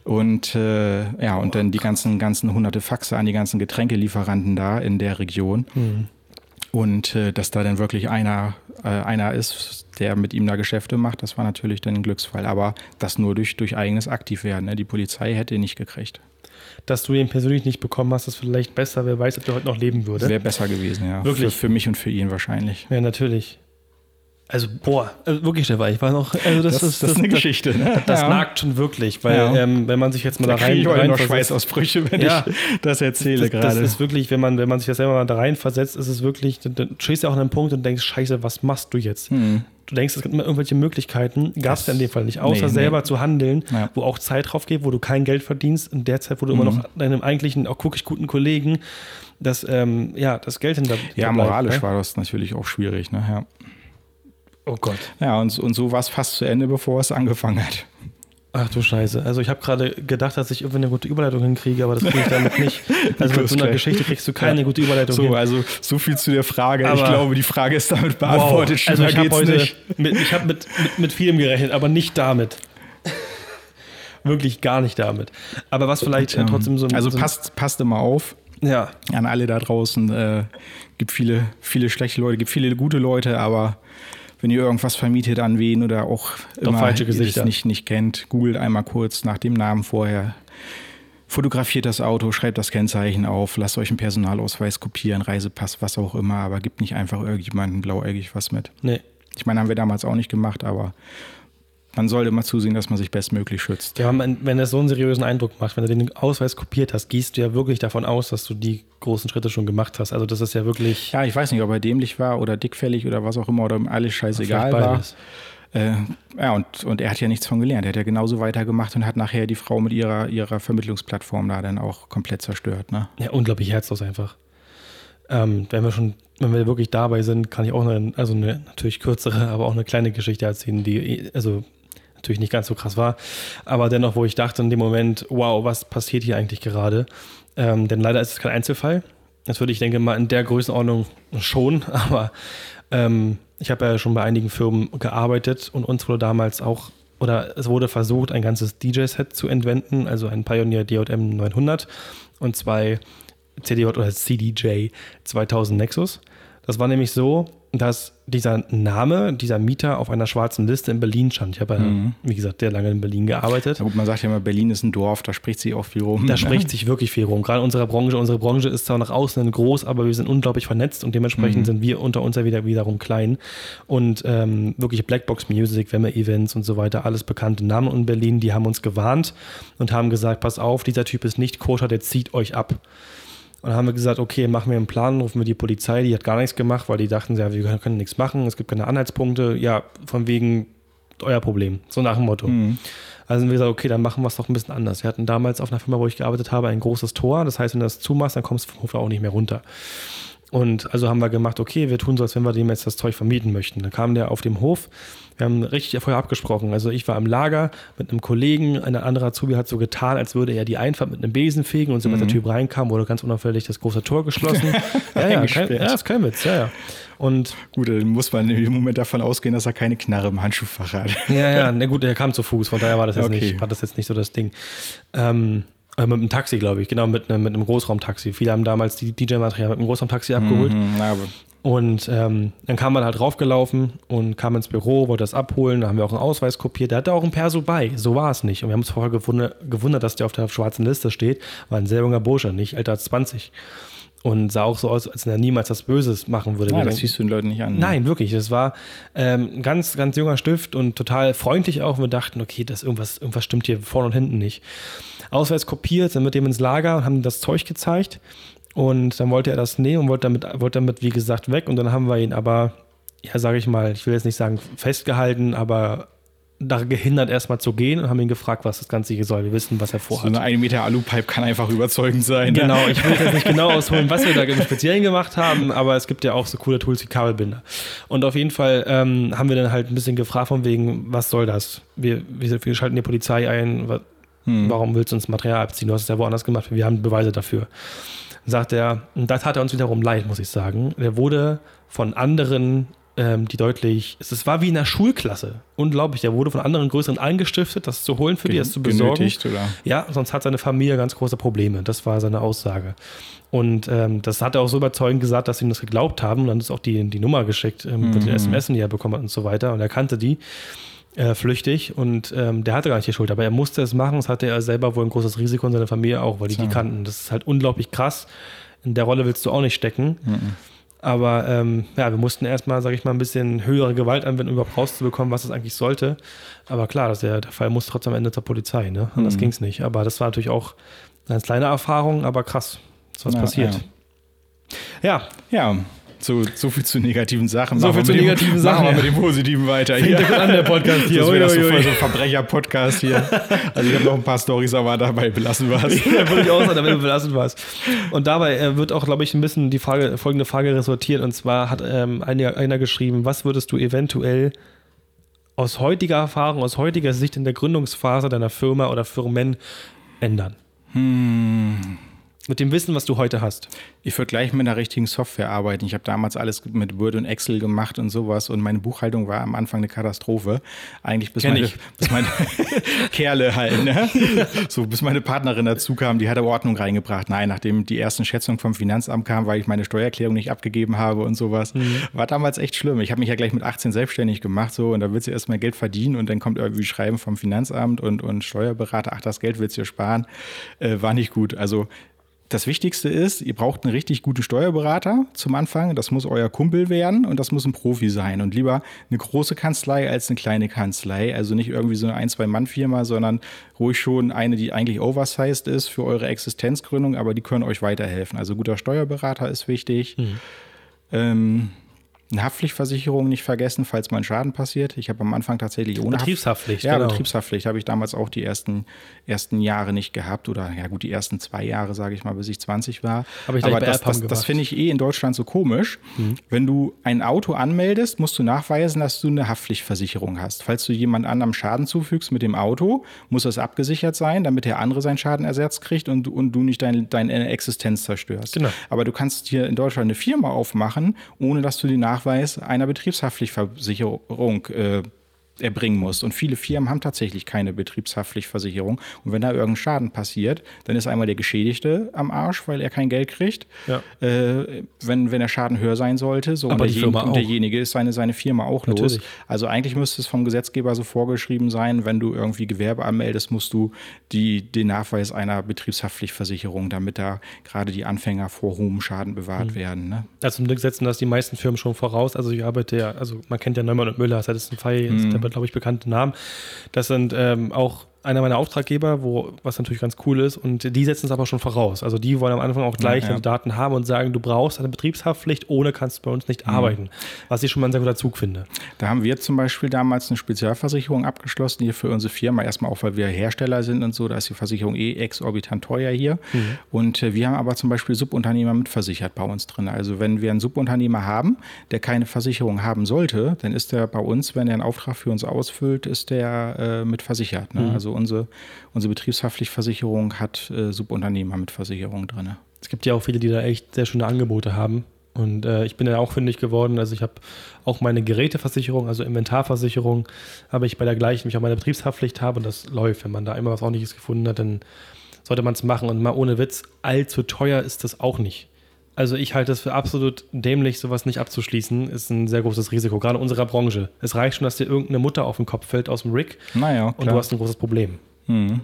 Und äh, ja, und dann die ganzen, ganzen hunderte Faxe an die ganzen Getränkelieferanten da in der Region. Und äh, dass da dann wirklich einer, äh, einer ist, der mit ihm da Geschäfte macht, das war natürlich dann ein Glücksfall. Aber das nur durch, durch eigenes Aktivwerden. Ne? Die Polizei hätte ihn nicht gekriegt. Dass du ihn persönlich nicht bekommen hast, ist vielleicht besser. Wer weiß, ob der heute noch leben würde. Wäre besser gewesen, ja. Wirklich? Für, für mich und für ihn wahrscheinlich. Ja, natürlich. Also, boah, also wirklich, Stefan, ich war noch. Also das, ist, das, Geschichte, ne? Das ja. nagt schon wirklich, weil, Ja. ähm, wenn man sich jetzt mal da, Da rein, ich heute noch Schweißausbrüche, wenn Ja. ich das erzähle das, das gerade. ist wirklich, wenn man, wenn man sich das selber mal da reinversetzt, ist es wirklich, dann, dann stehst du auch an einem Punkt und denkst, scheiße, was machst du jetzt? Du denkst, es gibt immer irgendwelche Möglichkeiten, gab es Das- ja in dem Fall nicht, außer nee, nee. selber zu handeln, wo auch Zeit drauf geht, wo du kein Geld verdienst, in der Zeit, wo du immer noch deinem eigentlichen, auch wirklich guten Kollegen das, ähm, ja, das Geld hinter ja, moralisch ne? war das natürlich auch schwierig, ne? Ja, Oh Gott. ja und, und so war es fast zu Ende, bevor es angefangen hat. Ach du Scheiße. Also ich habe gerade gedacht, dass ich irgendwie eine gute Überleitung hinkriege, aber das kriege ich damit nicht. [laughs] Also mit so einer Geschichte kriegst du keine ja. gute Überleitung so, hin. Also so viel zu der Frage. Aber ich glaube, die Frage ist damit beantwortet. Wow. Also ich habe heute mit, ich hab mit, mit, mit vielem gerechnet, aber nicht damit. [laughs] Wirklich gar nicht damit. Aber was vielleicht ja. trotzdem so... Also so passt, passt immer auf. Ja. An alle da draußen. Äh, gibt viele, viele schlechte Leute, gibt viele gute Leute, aber wenn ihr irgendwas vermietet an wen oder auch immer falsche Gesichter. nicht, nicht kennt, googelt einmal kurz nach dem Namen vorher. Fotografiert das Auto, schreibt das Kennzeichen auf, lasst euch einen Personalausweis kopieren, Reisepass, was auch immer, aber gibt nicht einfach irgendjemanden blauäugig was mit. Nee. Ich meine, haben wir damals auch nicht gemacht, aber man sollte mal zusehen, dass man sich bestmöglich schützt. Ja, wenn es so einen seriösen Eindruck macht, wenn du den Ausweis kopiert hast, gehst du ja wirklich davon aus, dass du die großen Schritte schon gemacht hast. Also das ist ja wirklich. Ja, ich weiß nicht, ob er dämlich war oder dickfällig oder was auch immer oder alles scheißegal war. Äh, ja, und, und er hat ja nichts von gelernt. Er hat ja genauso weitergemacht und hat nachher die Frau mit ihrer, ihrer Vermittlungsplattform da dann auch komplett zerstört. Ne? Ja, unglaublich herzlos einfach. Ähm, wenn wir schon, wenn wir wirklich dabei sind, kann ich auch eine, also eine natürlich kürzere, aber auch eine kleine Geschichte erzählen, die, also natürlich nicht ganz so krass war, aber dennoch, wo ich dachte in dem Moment, wow, was passiert hier eigentlich gerade? Ähm, denn leider ist es kein Einzelfall. Das würde ich denke mal in der Größenordnung schon, [laughs] aber ähm, ich habe ja schon bei einigen Firmen gearbeitet und uns wurde damals auch, oder es wurde versucht, ein ganzes DJ-Set zu entwenden, also ein Pioneer DJM 900 und zwei CDJ oder CDJ 2000 Nexus. Das war nämlich so, dass dieser Name, dieser Mieter auf einer schwarzen Liste in Berlin stand. Ich habe ja, mhm. wie gesagt, sehr lange in Berlin gearbeitet. Ja, gut, man sagt ja immer, Berlin ist ein Dorf, da spricht sich auch viel rum. Da ne? spricht sich wirklich viel rum. Gerade in unserer Branche. Unsere Branche ist zwar nach außen groß, aber wir sind unglaublich vernetzt und dementsprechend mhm. sind wir unter uns ja wieder wiederum klein. Und ähm, wirklich Blackbox Music, Wemme Events und so weiter, alles bekannte Namen in Berlin, die haben uns gewarnt und haben gesagt, pass auf, dieser Typ ist nicht koscher, der zieht euch ab. Und dann haben wir gesagt, okay, machen wir einen Plan, rufen wir die Polizei, die hat gar nichts gemacht, weil die dachten, ja, wir können nichts machen, es gibt keine Anhaltspunkte. Ja, von wegen euer Problem, so nach dem Motto. Mhm. Also haben wir gesagt, okay, dann machen wir es doch ein bisschen anders. Wir hatten damals auf einer Firma, wo ich gearbeitet habe, ein großes Tor. Das heißt, wenn du das zumachst, dann kommst du vom Hof auch nicht mehr runter. Und also haben wir gemacht, okay, wir tun so, als wenn wir dem jetzt das Zeug vermieten möchten. Dann kam der auf dem Hof, wir haben richtig vorher abgesprochen. Also ich war im Lager mit einem Kollegen, ein anderer Azubi hat so getan, als würde er die Einfahrt mit einem Besen fegen und sobald mhm. der Typ reinkam, wurde ganz unauffällig das große Tor geschlossen. [laughs] ja, ja, kein, ja, ist kein Witz, ja, ja. Und gut, dann muss man im Moment davon ausgehen, dass er keine Knarre im Handschuhfach hat. ja, ja, na gut, er kam zu Fuß, von daher war das jetzt, okay. nicht, war das jetzt nicht so das Ding. Ähm, äh, mit einem Taxi, glaube ich, genau, mit, mit einem Großraumtaxi. Viele haben damals die DJ-Material mit einem Großraumtaxi abgeholt. Mhm, und ähm, dann kam man halt raufgelaufen und kam ins Büro, wollte das abholen. Da haben wir auch einen Ausweis kopiert. Der hatte auch ein Perso bei. So war es nicht. Und wir haben uns vorher gewundert, gewundert, dass der auf der schwarzen Liste steht. War ein sehr junger Bursche, nicht älter als 20. Und sah auch so aus, als wenn er niemals was Böses machen würde. Ja, das siehst du den Leuten nicht an. Ne? Nein, wirklich. Das war ähm, ein ganz, ganz junger Stift und total freundlich auch. Und wir dachten, okay, das irgendwas, irgendwas stimmt hier vorne und hinten nicht. Ausweis kopiert, sind mit dem ins Lager und haben das Zeug gezeigt. Und dann wollte er das nehmen und wollte damit, wollte damit, wie gesagt, weg. Und dann haben wir ihn aber, ja, sage ich mal, ich will jetzt nicht sagen festgehalten, aber da gehindert, erstmal zu gehen und haben ihn gefragt, was das Ganze hier soll. Wir wissen, was er vorhat. So eine 1 Meter Alupipe kann einfach überzeugend sein. Ne? Genau, ich will jetzt nicht genau [laughs] ausholen, was wir da im Speziellen gemacht haben, aber es gibt ja auch so coole Tools wie Kabelbinder. Und auf jeden Fall ähm, haben wir dann halt ein bisschen gefragt von wegen, was soll das? Wir, wir, wir schalten die Polizei ein, hm. warum willst du uns Material abziehen? Du hast es ja woanders gemacht, wir haben Beweise dafür sagt er, und das hat er uns wiederum leid, muss ich sagen. Er wurde von anderen, ähm, die deutlich, es war wie in einer Schulklasse, unglaublich. Der wurde von anderen größeren eingestiftet, das zu holen für die, das zu besorgen. Genötigt, oder? Ja, sonst hat seine Familie ganz große Probleme. Das war seine Aussage. Und ähm, das hat er auch so überzeugend gesagt, dass sie ihm das geglaubt haben. Und dann ist auch die, die Nummer geschickt, ähm, mhm. die SMS, die er bekommen hat und so weiter. Und er kannte die äh, flüchtig und ähm, der hatte gar nicht die Schuld, aber er musste es machen. Das hatte er selber wohl ein großes Risiko in seiner Familie auch, weil die so. die kannten. Das ist halt unglaublich krass. In der Rolle willst du auch nicht stecken. Mhm. Aber ähm, ja, wir mussten erstmal, sage ich mal, ein bisschen höhere Gewalt anwenden, um überhaupt rauszubekommen, was es eigentlich sollte. Aber klar, das der, der Fall muss trotzdem am Ende zur Polizei, ne? Anders mhm. ging es nicht. Aber das war natürlich auch eine kleine Erfahrung, aber krass, was ja, passiert. Ja. ja. ja. So, so viel zu negativen Sachen. So viel zu negativen dem, Sachen. Machen wir mit dem Positiven weiter. Fängt hier. an, der Podcast hier. Das wäre so voll so ein Verbrecher-Podcast hier. Also ich habe noch ein paar Storys, aber dabei belassen wir es. [laughs] ja, würde ich auch sagen, dabei belassen wir es. Und dabei äh, wird auch, glaube ich, ein bisschen die Frage, folgende Frage resultiert. Und zwar hat ähm, einer, einer geschrieben, was würdest du eventuell aus heutiger Erfahrung, aus heutiger Sicht in der Gründungsphase deiner Firma oder Firmen ändern? Hm. Mit dem Wissen, was du heute hast. Ich würde gleich mit einer richtigen Software arbeiten. Ich habe damals alles mit Word und Excel gemacht und sowas und meine Buchhaltung war am Anfang eine Katastrophe. Eigentlich bis Kenn meine, [laughs] bis meine [laughs] Kerle halt, ne? [laughs] So, bis meine Partnerin dazu kam, die hat Ordnung reingebracht. Nein, nachdem die ersten Schätzungen vom Finanzamt kamen, weil ich meine Steuererklärung nicht abgegeben habe und sowas, mhm. war damals echt schlimm. Ich habe mich ja gleich mit 18 selbstständig gemacht so und da willst du erstmal Geld verdienen und dann kommt irgendwie Schreiben vom Finanzamt und, und Steuerberater, ach, das Geld willst du sparen. Äh, war nicht gut. Also das Wichtigste ist, ihr braucht einen richtig guten Steuerberater zum Anfang. Das muss euer Kumpel werden und das muss ein Profi sein. Und lieber eine große Kanzlei als eine kleine Kanzlei. Also nicht irgendwie so eine ein-, zwei-Mann-Firma, sondern ruhig schon eine, die eigentlich oversized ist für eure Existenzgründung, aber die können euch weiterhelfen. Also guter Steuerberater ist wichtig. Mhm. Ähm, eine Haftpflichtversicherung nicht vergessen, falls mal ein Schaden passiert. Ich habe am Anfang tatsächlich ohne Betriebshaftpflicht. Ja, genau. Betriebshaftpflicht habe ich damals auch die ersten, ersten Jahre nicht gehabt oder ja gut, die ersten zwei Jahre, sage ich mal, bis ich 20 war. Hab ich Aber das, das, das finde ich eh in Deutschland so komisch. Mhm. Wenn du ein Auto anmeldest, musst du nachweisen, dass du eine Haftpflichtversicherung hast. Falls du jemand anderem Schaden zufügst mit dem Auto, muss das abgesichert sein, damit der andere seinen Schadenersatz kriegt und, und du nicht dein, deine Existenz zerstörst. Genau. Aber du kannst hier in Deutschland eine Firma aufmachen, ohne dass du die nach Nachweis einer Betriebshaftpflichtversicherung äh, erbringen musst. Und viele Firmen haben tatsächlich keine Betriebshaftpflichtversicherung. Und wenn da irgendein Schaden passiert, dann ist einmal der Geschädigte am Arsch, weil er kein Geld kriegt. Ja. Äh, wenn, wenn der Schaden höher sein sollte, so Aber und, der, und derjenige ist seine, seine Firma auch Natürlich. los. Also eigentlich müsste es vom Gesetzgeber so vorgeschrieben sein, wenn du irgendwie Gewerbe anmeldest, musst du die, den Nachweis einer Betriebshaftpflichtversicherung, damit da gerade die Anfänger vor hohem Schaden bewahrt mhm. werden. Ne? Also im Glück setzen das die meisten Firmen schon voraus. Also ich arbeite ja, also man kennt ja Neumann und Müller, das ist ein Fall, mhm. Glaube ich, bekannte Namen. Das sind ähm, auch einer meiner Auftraggeber, wo, was natürlich ganz cool ist, und die setzen es aber schon voraus. Also die wollen am Anfang auch gleich ja, ja. Daten haben und sagen, du brauchst eine Betriebshaftpflicht, ohne kannst du bei uns nicht mhm. arbeiten. Was ich schon mal ein sehr guter Zug finde. Da haben wir zum Beispiel damals eine Spezialversicherung abgeschlossen, hier für unsere Firma, erstmal auch, weil wir Hersteller sind und so, da ist die Versicherung eh exorbitant teuer hier. Mhm. Und äh, wir haben aber zum Beispiel Subunternehmer mitversichert bei uns drin. Also wenn wir einen Subunternehmer haben, der keine Versicherung haben sollte, dann ist der bei uns, wenn er einen Auftrag für uns ausfüllt, ist der äh, mitversichert. Ne? Mhm. Also also unsere, unsere Betriebshaftpflichtversicherung hat äh, Subunternehmer mit Versicherung drin. Es gibt ja auch viele, die da echt sehr schöne Angebote haben. Und äh, ich bin ja auch fündig geworden. Also ich habe auch meine Geräteversicherung, also Inventarversicherung, habe ich bei der gleichen, wie ich auch meine Betriebshaftpflicht habe und das läuft. Wenn man da immer was ordentliches gefunden hat, dann sollte man es machen. Und mal ohne Witz, allzu teuer ist das auch nicht. Also ich halte es für absolut dämlich, sowas nicht abzuschließen. Ist ein sehr großes Risiko, gerade in unserer Branche. Es reicht schon, dass dir irgendeine Mutter auf den Kopf fällt aus dem Rig naja, und du hast ein großes Problem. Mhm.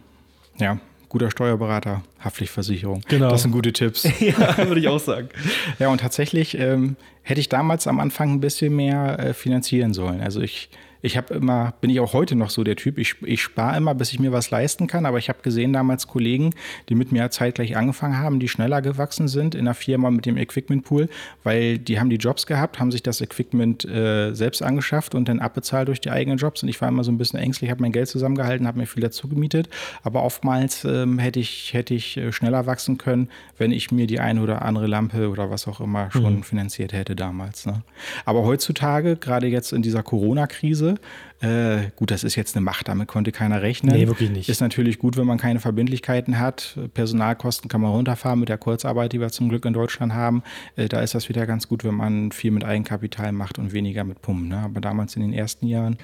Ja, guter Steuerberater, Haftpflichtversicherung. Genau. Das sind gute Tipps. [laughs] ja, würde ich auch sagen. ja, und tatsächlich ähm, hätte ich damals am Anfang ein bisschen mehr äh, finanzieren sollen. Also ich ich habe immer, bin ich auch heute noch so der Typ, ich, ich spare immer, bis ich mir was leisten kann, aber ich habe gesehen damals Kollegen, die mit mir zeitgleich angefangen haben, die schneller gewachsen sind in der Firma mit dem Equipment Pool, weil die haben die Jobs gehabt, haben sich das Equipment äh, selbst angeschafft und dann abbezahlt durch die eigenen Jobs und ich war immer so ein bisschen ängstlich, habe mein Geld zusammengehalten, habe mir viel dazu gemietet, aber oftmals ähm, hätte ich, hätte ich äh, schneller wachsen können, wenn ich mir die eine oder andere Lampe oder was auch immer schon mhm. finanziert hätte damals. Ne? Aber heutzutage, gerade jetzt in dieser Corona-Krise, äh, gut, das ist jetzt eine Macht, damit konnte keiner rechnen. Nee, wirklich nicht. Ist natürlich gut, wenn man keine Verbindlichkeiten hat. Personalkosten kann man runterfahren mit der Kurzarbeit, die wir zum Glück in Deutschland haben. Äh, da ist das wieder ganz gut, wenn man viel mit Eigenkapital macht und weniger mit Pumpen. Ne? Aber damals in den ersten Jahren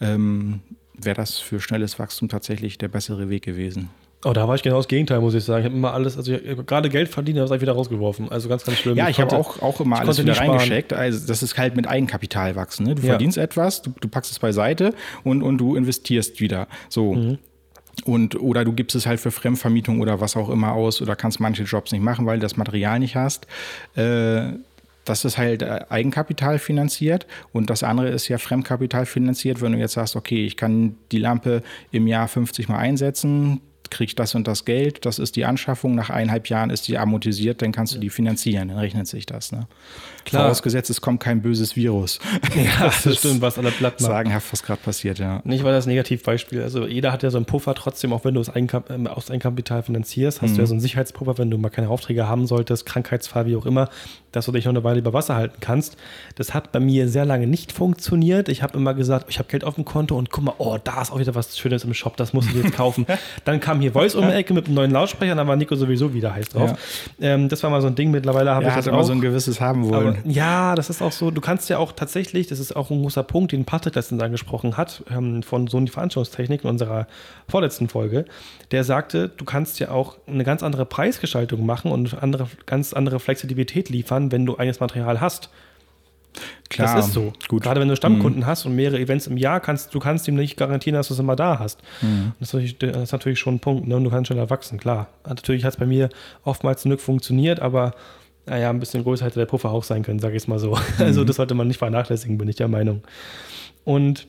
ähm, wäre das für schnelles Wachstum tatsächlich der bessere Weg gewesen. Oh, da war ich genau das Gegenteil, muss ich sagen. Ich habe immer alles, also gerade Geld verdient, habe ich wieder rausgeworfen. Also ganz, ganz schlimm. Ja, ich, ich habe auch, auch immer alles wieder reingecheckt. Also das ist halt mit Eigenkapital wachsen. Ne? Du ja. verdienst etwas, du, du, packst es beiseite und, und du investierst wieder. So. Mhm. Und, oder du gibst es halt für Fremdvermietung oder was auch immer aus oder kannst manche Jobs nicht machen, weil du das Material nicht hast. Äh, das ist halt äh, Eigenkapital finanziert und das andere ist ja Fremdkapital finanziert. Wenn du jetzt sagst, okay, ich kann die Lampe im Jahr 50 Mal einsetzen, kriege ich das und das Geld, das ist die Anschaffung, nach eineinhalb Jahren ist die amortisiert, dann kannst du die finanzieren, dann rechnet sich das. Ne? Klar. Vorausgesetzt, es kommt kein böses Virus. Ja, [laughs] das, das stimmt, was alle platt macht. Sagenhaft, was gerade passiert, ja. Nicht weil das Negativbeispiel. Also jeder hat ja so einen Puffer trotzdem, auch wenn du es Eigenkap äh, aus Eigenkapital finanzierst, hast mhm. du ja mhm. so einen Sicherheitspuffer, wenn du mal keine Aufträge haben solltest, Krankheitsfall, wie auch immer, dass du dich noch eine Weile über Wasser halten kannst. Das hat bei mir sehr lange nicht funktioniert. Ich habe immer gesagt, ich habe Geld auf dem Konto und guck mal, oh, da ist auch wieder was Schönes im Shop, das muss ich jetzt kaufen. [laughs] dann kam hier Voice um die Ecke mit einem neuen Lautsprecher, dann war Nico sowieso wieder heiß drauf. Ja. Ähm, das war mal so ein Ding, mittlerweile habe ja, ich das immer auch. so ein gewisses haben wollen. Ja, das ist auch so, du kannst ja auch tatsächlich, das ist auch ein großer Punkt, den Patrick letztens angesprochen hat, ähm, von Sony Veranstaltungstechnik in unserer vorletzten Folge, der sagte, du kannst ja auch eine ganz andere Preisgestaltung machen und andere, ganz andere Flexibilität liefern, wenn du eigenes Material hast. Klar, das ist so. Gut. Gerade wenn du Stammkunden mhm. hast und mehrere Events im Jahr, kannst du kannst ihm nicht garantieren, dass du es immer da hast. Mhm. Das, ist natürlich, das, ist natürlich, schon ein Punkt. Ne? Und du kannst schneller wachsen, klar. Natürlich hat es bei mir oftmals zum Glück funktioniert, aber naja, ein bisschen größer hätte der Puffer auch sein können, sage ich es mal so. [laughs] Mhm. Also das sollte man nicht vernachlässigen, bin ich der Meinung. Und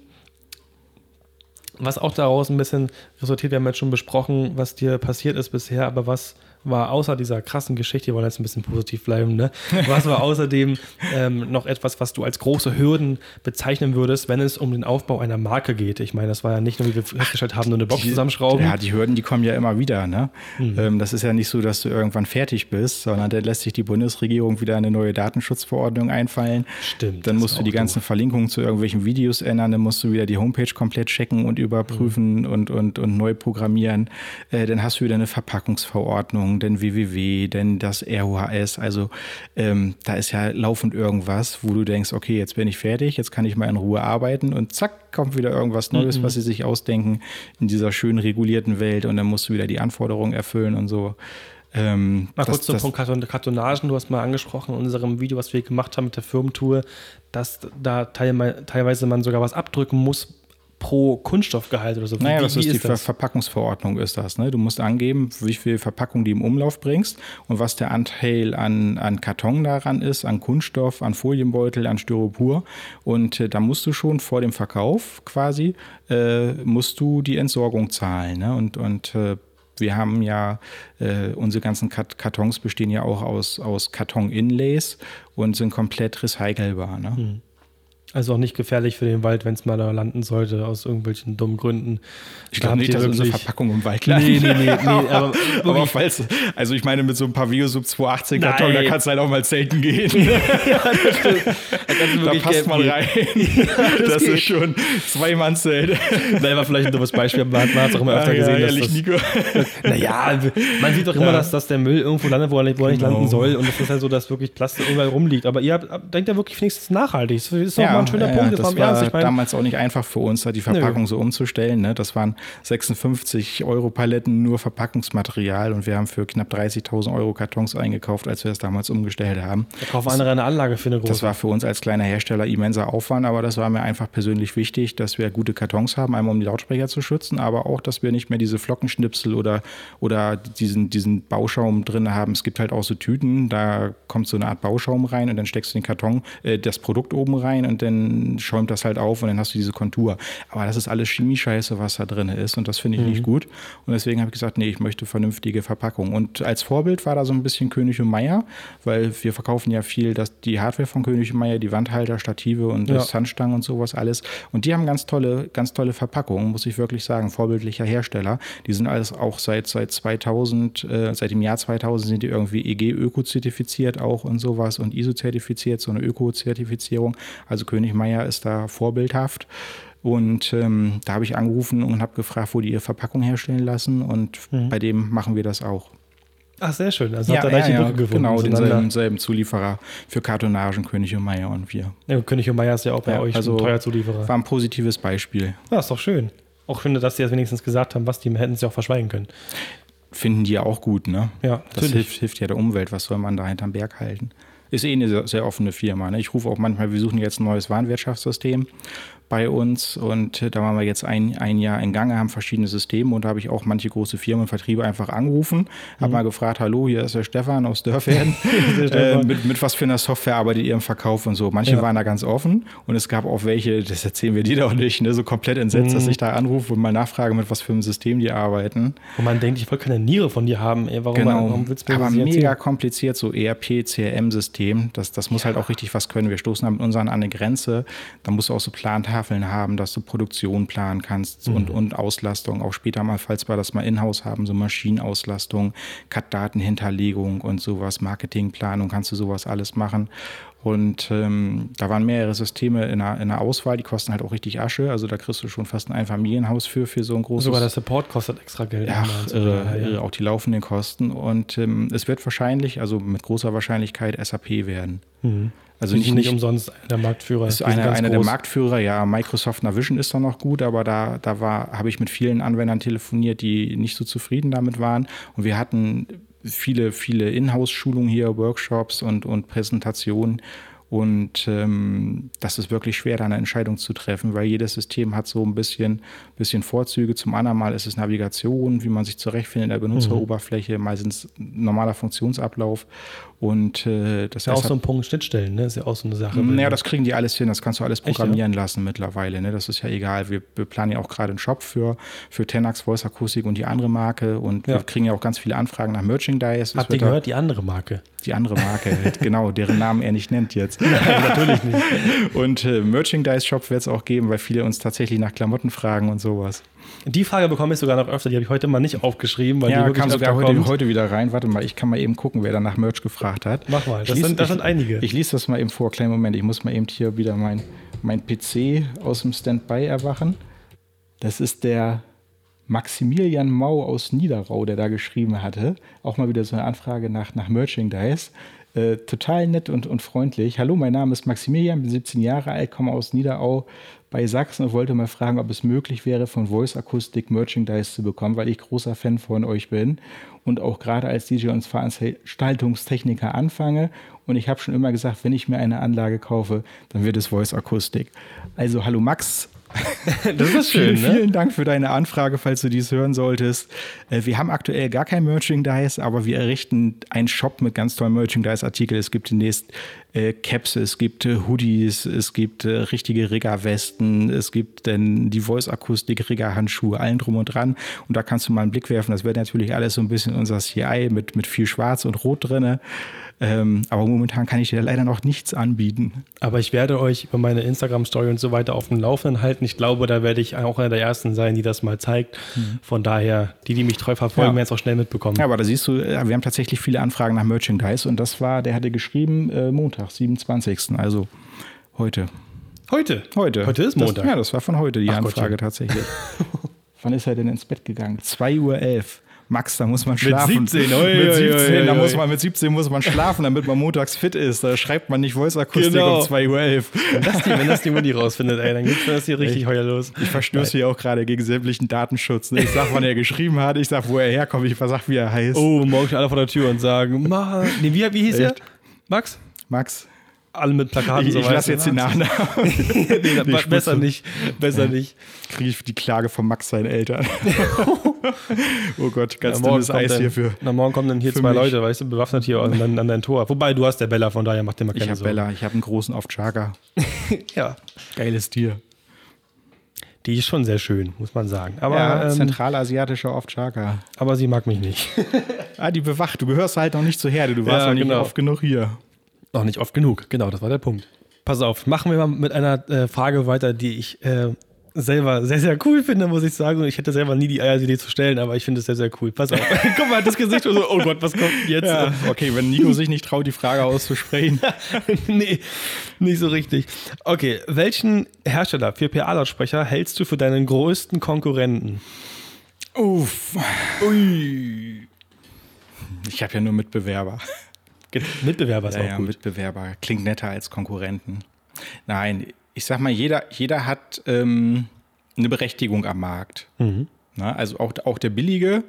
was auch daraus ein bisschen resultiert, wir haben jetzt schon besprochen, was dir passiert ist bisher, aber was war außer dieser krassen Geschichte, wir wollen jetzt ein bisschen positiv bleiben, ne? Was war außerdem ähm, noch etwas, was du als große Hürden bezeichnen würdest, wenn es um den Aufbau einer Marke geht? Ich meine, das war ja nicht nur, wie wir festgestellt haben, nur eine Box die, zusammenschrauben. Ja, die Hürden, die kommen ja immer wieder, ne? Mhm. Ähm, das ist ja nicht so, dass du irgendwann fertig bist, sondern dann lässt sich die Bundesregierung wieder eine neue Datenschutzverordnung einfallen. Stimmt. Dann musst du die ganzen doof. Verlinkungen zu irgendwelchen Videos ändern, dann musst du wieder die Homepage komplett checken und überprüfen mhm. und, und, und neu programmieren. Äh, dann hast du wieder eine Verpackungsverordnung denn WWW, denn das ROHS. Also ähm, da ist ja laufend irgendwas, wo du denkst, okay, jetzt bin ich fertig, jetzt kann ich mal in Ruhe arbeiten und zack, kommt wieder irgendwas Neues, mhm. was sie sich ausdenken in dieser schön regulierten Welt und dann musst du wieder die Anforderungen erfüllen und so. Ähm, mal kurz zum Punkt Kartonagen. Du hast mal angesprochen in unserem Video, was wir gemacht haben mit der Firmentour, dass da teilweise man sogar was abdrücken muss pro Kunststoffgehalt oder so. Naja, wie, das ist die das? Verpackungsverordnung ist das. Ne? Du musst angeben, wie viel Verpackung du im Umlauf bringst und was der Anteil an, an Karton daran ist, an Kunststoff, an Folienbeutel, an Styropor. Und äh, da musst du schon vor dem Verkauf quasi, äh, musst du die Entsorgung zahlen. Ne? Und, und äh, wir haben ja, äh, unsere ganzen Kartons bestehen ja auch aus, aus Karton-Inlays und sind komplett recycelbar. Ne? Hm. Also auch nicht gefährlich für den Wald, wenn es mal da landen sollte, aus irgendwelchen dummen Gründen. Ich glaube nicht, dass unsere Verpackung im Wald landet. Nee, nee, nee. nee aber, [laughs] aber falls, also ich meine, mit so einem Pavio Sub 218 Karton, da kannst du halt auch mal selten gehen. [laughs] ja, das stimmt. Da, da passt man rein. [laughs] Ja, das, das ist schon zwei Mann-Zelt. Nein, war vielleicht ein dummes Beispiel, man hat es auch immer öfter ja, gesehen. Ja, ehrlich, das, Nico. naja, man sieht doch immer, dass, dass der Müll irgendwo landet, wo er nicht, wo er nicht genau. landen soll. Und das ist halt so, dass wirklich Plastik überall rumliegt. Aber ihr habt, denkt ja wirklich wenigstens nachhaltig. Das ist ja, ein schöner Punkt. Das, das war mein, damals auch nicht einfach für uns, die Verpackung nö. so umzustellen. Ne? Das waren 56 Euro Paletten nur Verpackungsmaterial und wir haben für knapp 30.000 Euro Kartons eingekauft, als wir das damals umgestellt haben. Da kaufen andere eine Anlage für eine große. Das war für uns als kleiner Hersteller immenser Aufwand, aber das war mir einfach persönlich wichtig, dass wir gute Kartons haben, einmal um die Lautsprecher zu schützen, aber auch, dass wir nicht mehr diese Flockenschnipsel oder, oder diesen, diesen Bauschaum drin haben. Es gibt halt auch so Tüten, da kommt so eine Art Bauschaum rein und dann steckst du den Karton, äh, das Produkt oben rein und dann schäumt das halt auf und dann hast du diese Kontur. Aber das ist alles Chemie-Scheiße, was da drin ist und das finde ich mhm. nicht gut. Und deswegen habe ich gesagt, nee, ich möchte vernünftige Verpackung. Und als Vorbild war da so ein bisschen König und Meier, weil wir verkaufen ja viel das, die Hardware von König und Meier, die Wandhalter, Stative und ja. Handstangen und sowas alles. Und die haben ganz tolle, ganz tolle Verpackungen, muss ich wirklich sagen, vorbildlicher Hersteller. Die sind alles auch seit, seit 2000, äh, seit dem Jahr 2000 sind die irgendwie EG-Öko-zertifiziert auch und sowas und ISO-zertifiziert, so eine Öko-Zertifizierung. Also König Meier ist da vorbildhaft. Und ähm, da habe ich angerufen und habe gefragt, wo die ihre Verpackung herstellen lassen. Und mhm. bei dem machen wir das auch. Ach, sehr schön. Also ja, habt ihr ja, ja, gefunden. Genau, denselben selben Zulieferer für Kartonagen, König und Meier und wir. Ja, König und Meier ist ja auch bei ja, euch also ein teuer Zulieferer. War ein positives Beispiel. Ja, ist doch schön. Auch schön, dass sie das wenigstens gesagt haben, was die hätten sie auch verschweigen können. Finden die ja auch gut, ne? Ja, das hilft, hilft ja der Umwelt. Was soll man da hinterm Berg halten? Ist eh eine sehr, offene Firma. Ne? Ich rufe auch manchmal, wir suchen jetzt ein neues Warenwirtschaftssystem, bei uns und äh, da waren wir jetzt ein, ein Jahr in Gange, haben verschiedene Systeme und da habe ich auch manche große Firmen und Vertriebe einfach angerufen, mhm. habe mal gefragt, hallo, hier ist der Stefan aus Dörfern, [laughs] äh, mit, mit was für einer Software arbeitet ihr im Verkauf und so. Manche ja. waren da ganz offen und es gab auch welche, das erzählen wir dir doch nicht, ne, so komplett entsetzt, mhm. dass ich da anrufe und mal nachfrage, mit was für einem System die arbeiten. Und man denkt, ich wollte keine Niere von dir haben, ey, warum, genau. warum willst du mir Aber mega erzählen? kompliziert, so ERP, CRM-System, das, das muss ja. halt auch richtig was können. Wir stoßen da mit unseren an eine Grenze, da musst du auch so Plantafeln haben, dass du Produktion planen kannst mhm. und, und Auslastung. Auch später mal, falls wir das mal in-house haben, so Maschinenauslastung, Cut-Datenhinterlegung und sowas, Marketingplanung, kannst du sowas alles machen. Und ähm, da waren mehrere Systeme in der, in der, Auswahl, die kosten halt auch richtig Asche. Also da kriegst du schon fast ein Einfamilienhaus für, für so ein großes. Sogar der Support kostet extra Geld. Ja, irre, irre, auch die laufenden Kosten. Und ähm, es wird wahrscheinlich, also mit großer Wahrscheinlichkeit SAP werden. Mhm. Also nicht, nicht umsonst der Marktführer. Ist einer, einer der Marktführer, ja. Microsoft Navision ist da noch gut, aber da, da war, habe ich mit vielen Anwendern telefoniert, die nicht so zufrieden damit waren. Und wir hatten viele, viele Inhouse-Schulungen hier, Workshops und, und Präsentationen. Und ähm, das ist wirklich schwer, da eine Entscheidung zu treffen, weil jedes System hat so ein bisschen, bisschen Vorzüge. Zum anderen mal ist es Navigation, wie man sich zurechtfindet in der Benutzeroberfläche, mhm. mal sind es normaler Funktionsablauf. Und äh, das ist ja auch so ein Punkt Schnittstellen, ne? Ist ja auch so eine Sache. Naja, das kriegen die alles hin, das kannst du alles programmieren Echt, ja? lassen mittlerweile. Ne? Das ist ja egal. Wir, wir, planen ja auch gerade einen Shop für, für Tenax Voice Akustik und die andere Marke und ja. wir kriegen ja auch ganz viele Anfragen nach Merchandise. Habt ihr gehört, die andere Marke? Die andere Marke, [laughs] genau, deren Namen er nicht nennt jetzt. Nein, natürlich nicht. [laughs] Und äh, Merchandise-Shop wird es auch geben, weil viele uns tatsächlich nach Klamotten fragen und sowas. Die Frage bekomme ich sogar noch öfter, die habe ich heute mal nicht aufgeschrieben, weil ja, die wirklich kam sogar heute, heute, wieder rein. Warte mal, ich kann mal eben gucken, wer da nach Merch gefragt hat. Mach mal, das, lies, sind, das ich, sind einige. Ich lese das mal eben vor. Kleinen Moment, ich muss mal eben hier wieder mein, mein PC aus dem Standby erwachen. Das ist der Maximilian Mau aus Niederrau, der da geschrieben hatte. Auch mal wieder so eine Anfrage nach, nach Merchandise. Äh, total nett und, und freundlich. Hallo, mein Name ist Maximilian, bin 17 Jahre alt, komme aus Niederau bei Sachsen und wollte mal fragen, ob es möglich wäre, von Voice Akustik Merchandise zu bekommen, weil ich großer Fan von euch bin und auch gerade als DJ und Veranstaltungstechniker anfange. Und ich habe schon immer gesagt, wenn ich mir eine Anlage kaufe, dann wird es Voice Akustik. Also hallo Max, [laughs] Das ist schön. vielen, ne? vielen Dank für deine Anfrage, falls du dies hören solltest. Äh, wir haben aktuell gar kein Merchandise, aber wir errichten einen Shop mit ganz tollen Merchandise-Artikeln. Es gibt demnächst äh, Caps, es gibt äh, Hoodies, es gibt richtige Rigger-Westen, es gibt dann die Voice-Akustik-Rigger-Handschuhe, allen drum und dran. Und da kannst du mal einen Blick werfen. Das wird natürlich alles so ein bisschen unser CI mit, mit viel Schwarz und Rot drin. Ähm, aber momentan kann ich dir leider noch nichts anbieten. Aber ich werde euch über meine Instagram-Story und so weiter auf dem Laufenden halten. Ich glaube, da werde ich auch einer der Ersten sein, die das mal zeigt. Mhm. Von daher, die, die mich treu verfolgen, ja. werden es auch schnell mitbekommen. Ja, aber da siehst du, wir haben tatsächlich viele Anfragen nach Merchandise und das war, der hatte geschrieben, äh, Montag, 27. Also heute. Heute? Heute. Heute ist Montag. Das, ja, das war von heute die Ach Anfrage Gott, tatsächlich. [laughs] Wann ist er denn ins Bett gegangen? 2.11 Uhr. Max, da muss man schlafen. Mit 17, oi, mit 17, oi, oi, da muss man, mit 17 muss man schlafen, damit man montags fit ist. Da schreibt man nicht Voice-Akustik genau. um 2.11 Uhr. Wenn das die, wenn das die Mutti rausfindet, ey, dann geht das hier richtig heuer los. Ich verstöße hier auch gerade gegen sämtlichen Datenschutz. Ne? Ich sag, wann er geschrieben hat, ich sag, wo er herkommt, ich sag, wie er heißt. Oh, morgen stehen alle vor der Tür und sagen, nee, wie, wie hieß Echt? er? Max? Max alle mit Plakaten ich, so Ich lasse jetzt den Namen. [laughs] nee, nee, besser nicht. Besser ja. nicht. Kriege ich die Klage von Max seinen Eltern. [laughs] oh Gott, ganz ja, dünnes Eis dann, hier für. Na, morgen kommen dann hier zwei mich. Leute, weißt du, bewaffnet hier an, an dein Tor. Wobei, du hast der Bella, von daher macht dir mal keine Ich habe Bella, ich habe einen großen Ovchaka. [laughs] ja. Geiles Tier. Die ist schon sehr schön, muss man sagen. Aber, ja, ähm, zentralasiatischer Ovchaka. Aber sie mag mich nicht. ah, die bewacht. Du gehörst halt noch nicht zur Herde. Du warst ja, noch nicht genau. oft genug hier. Noch nicht oft genug, genau, das war der Punkt. Pass auf, machen wir mal mit einer äh, Frage weiter, die ich äh, selber sehr, sehr cool finde, muss ich sagen. Ich hätte selber nie die Eier, sie dir zu stellen, aber ich finde es sehr, sehr cool. Pass auf. [laughs] [laughs] Guck mal, das Gesicht so, oh Gott, was kommt jetzt? Ja, okay, wenn Nico sich nicht traut, die Frage auszusprechen. [laughs] nee, nicht so richtig. Okay, welchen Hersteller für PA-Lautsprecher hältst du für deinen größten Konkurrenten? Uff. Ui. Ich habe ja nur Mitbewerber. Mitbewerber ist ja, auch ja, gut. Mitbewerber klingt netter als Konkurrenten. Nein, ich sag mal, jeder, jeder hat ähm, eine Berechtigung am Markt. Mhm. Na, also auch, auch der Billige,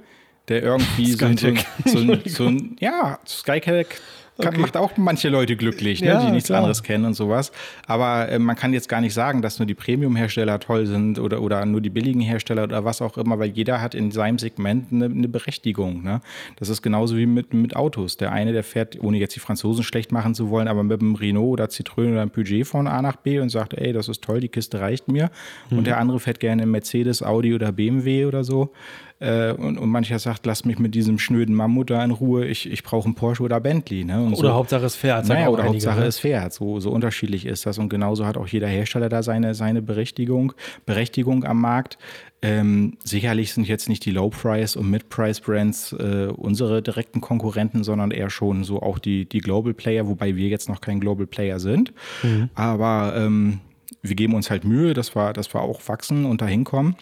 der irgendwie [laughs] so, so, so, so, ein, ja, Skytech kann, okay. macht auch manche Leute glücklich, ne, ja, die nichts klar. anderes kennen und sowas. Aber äh, man kann jetzt gar nicht sagen, dass nur die Premium-Hersteller toll sind oder, oder nur die billigen Hersteller oder was auch immer, weil jeder hat in seinem Segment eine, eine Berechtigung. Ne? Das ist genauso wie mit, mit Autos. Der eine, der fährt, ohne jetzt die Franzosen schlecht machen zu wollen, aber mit einem Renault oder Citroën oder einem Peugeot von A nach B und sagt, ey, das ist toll, die Kiste reicht mir. Mhm. Und der andere fährt gerne Mercedes, Audi oder BMW oder so. Äh, und, und mancher sagt, lass mich mit diesem schnöden Mammut da in Ruhe, ich, ich brauche einen Porsche oder Bentley. Ne? oder so. Hauptsache es fährt. Naja, oder einige, Hauptsache ne? es fährt. So, so unterschiedlich ist das. Und genauso hat auch jeder Hersteller da seine, seine Berechtigung, Berechtigung am Markt. Ähm, sicherlich sind jetzt nicht die Low-Price- und Mid-Price-Brands äh, unsere direkten Konkurrenten, sondern eher schon so auch die, die Global-Player, wobei wir jetzt noch kein Global-Player sind. Mhm. Aber ähm, wir geben uns halt Mühe, dass wir, dass wir auch wachsen und dahin kommen.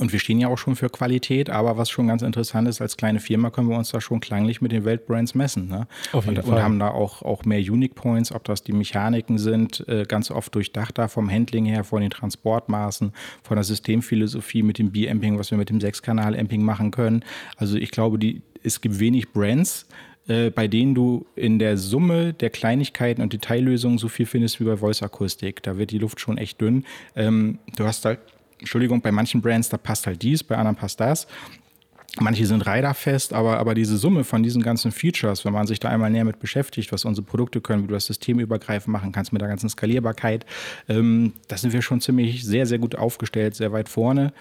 Und wir stehen ja auch schon für Qualität, aber was schon ganz interessant ist, als kleine Firma können wir uns da schon klanglich mit den Weltbrands messen. Ne? Auf jeden und, Fall. und haben da auch, auch mehr Unique Points, ob das die Mechaniken sind, äh, ganz oft durchdacht da vom Handling her, von den Transportmaßen, von der Systemphilosophie mit dem B-Amping, was wir mit dem Sechskanal-Amping machen können. Also ich glaube, die, es gibt wenig Brands, äh, bei denen du in der Summe der Kleinigkeiten und Detaillösungen so viel findest wie bei Voice Akustik. Da wird die Luft schon echt dünn. Ähm, du hast halt Entschuldigung, bei manchen Brands, da passt halt dies, bei anderen passt das. Manche sind riderfest, aber, aber diese Summe von diesen ganzen Features, wenn man sich da einmal näher mit beschäftigt, was unsere Produkte können, wie du das systemübergreifend machen kannst mit der ganzen Skalierbarkeit, ähm, da sind wir schon ziemlich sehr, sehr gut aufgestellt, sehr weit vorne.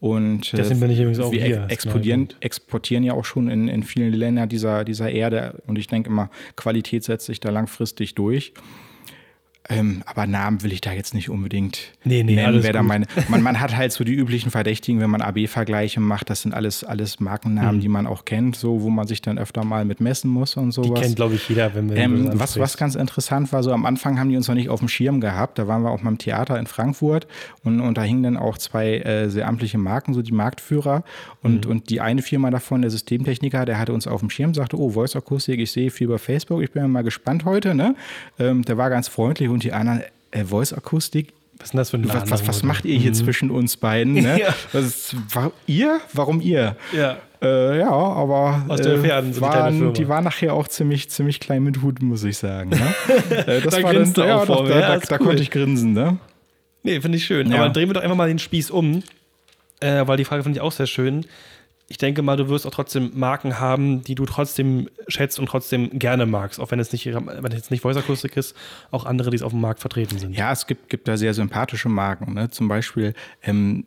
Und Deswegen bin ich übrigens auch wir hier. Exportieren, exportieren ja auch schon in, in vielen Ländern dieser, dieser Erde. Und ich denke immer, Qualität setzt sich da langfristig durch. Ähm, aber Namen will ich da jetzt nicht unbedingt nee, nee, nennen. Wer da meine, [laughs] man, man hat halt so die üblichen Verdächtigen, wenn man AB-Vergleiche macht. Das sind alles, alles Markennamen, mhm. die man auch kennt, so wo man sich dann öfter mal mit messen muss und sowas. Die kennt, glaube ich, jeder, wenn wir. Ähm, was, was ganz interessant war, so am Anfang haben die uns noch nicht auf dem Schirm gehabt. Da waren wir auch mal im Theater in Frankfurt und, und da hingen dann auch zwei äh, sehr amtliche Marken, so die Marktführer. Und, mhm. und die eine Firma davon, der Systemtechniker, der hatte uns auf dem Schirm, sagte, oh, Voice Akustik, ich sehe viel über Facebook, ich bin mal gespannt heute. Ne? Ähm, der war ganz freundlich und die anderen äh, Voice-Akustik. Was ist denn das für ein was, was, was macht ihr hier mhm. zwischen uns beiden? Ne? [laughs] Ja. Was, war, ihr? Warum ihr? Ja. Äh, ja, aber Aus der Pferden, so waren, die waren nachher auch ziemlich, ziemlich klein mit Hut, muss ich sagen. Ne? [laughs] äh, das da war dann, ja, doch, da, ja, da, da cool. konnte ich grinsen. Ne? Nee, finde ich schön. Ja. Aber drehen wir doch einfach mal den Spieß um, äh, weil die Frage finde ich auch sehr schön ich denke mal, du wirst auch trotzdem Marken haben, die du trotzdem schätzt und trotzdem gerne magst, auch wenn es nicht, wenn es nicht Voice Akustik ist, auch andere, die es auf dem Markt vertreten sind. Ja, es gibt, gibt da sehr sympathische Marken. Ne? Zum Beispiel ähm,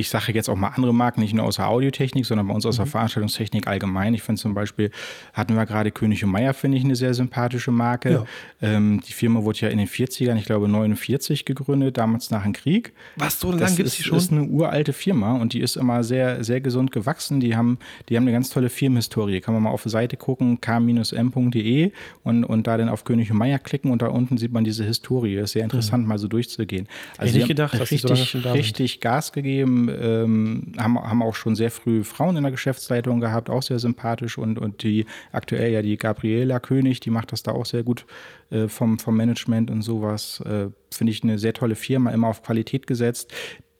ich sage jetzt auch mal andere Marken, nicht nur aus der Audiotechnik, sondern bei uns aus der mhm. Veranstaltungstechnik allgemein. Ich finde zum Beispiel, hatten wir gerade König und Meier, finde ich eine sehr sympathische Marke. Ja. Ähm, die Firma wurde ja in den 40ern, ich glaube 49 gegründet, damals nach dem Krieg. Was, so lange gibt es die schon? Das ist eine uralte Firma und die ist immer sehr, sehr gesund gewachsen. Die haben, die haben eine ganz tolle Firmenhistorie. Kann man mal auf die Seite gucken, k-m.de und, und da dann auf König und Meier klicken und da unten sieht man diese Historie. Das ist sehr interessant, mhm. mal so durchzugehen. Also Hätte ich gedacht, dass richtig, richtig Gas gegeben, ähm, haben, haben auch schon sehr früh Frauen in der Geschäftsleitung gehabt, auch sehr sympathisch. Und, und die aktuell ja die Gabriela König, die macht das da auch sehr gut äh, vom, vom Management und sowas. Äh, Finde ich eine sehr tolle Firma, immer auf Qualität gesetzt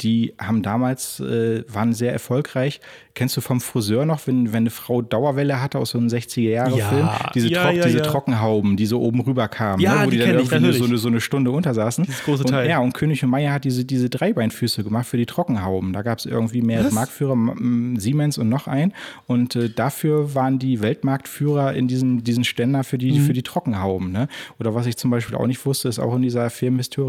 die haben damals, äh, waren sehr erfolgreich. Kennst du vom Friseur noch, wenn, wenn eine Frau Dauerwelle hatte aus so einem 60er-Jahre-Film? Ja, diese, ja, Trock, ja, diese. Trockenhauben, die so oben rüber kamen, ne? wo die, die dann irgendwie so, eine, so eine Stunde untersaßen. Dieses große Teil. Und, ja, und König und Meier hat diese, diese Dreibeinfüße gemacht für die Trockenhauben. Da gab es irgendwie mehr Was? Marktführer, Siemens und noch ein. Und äh, dafür waren die Weltmarktführer in diesen, diesen Ständer für die, mhm. für die Trockenhauben. Ne? Oder was ich zum Beispiel auch nicht wusste, ist auch in dieser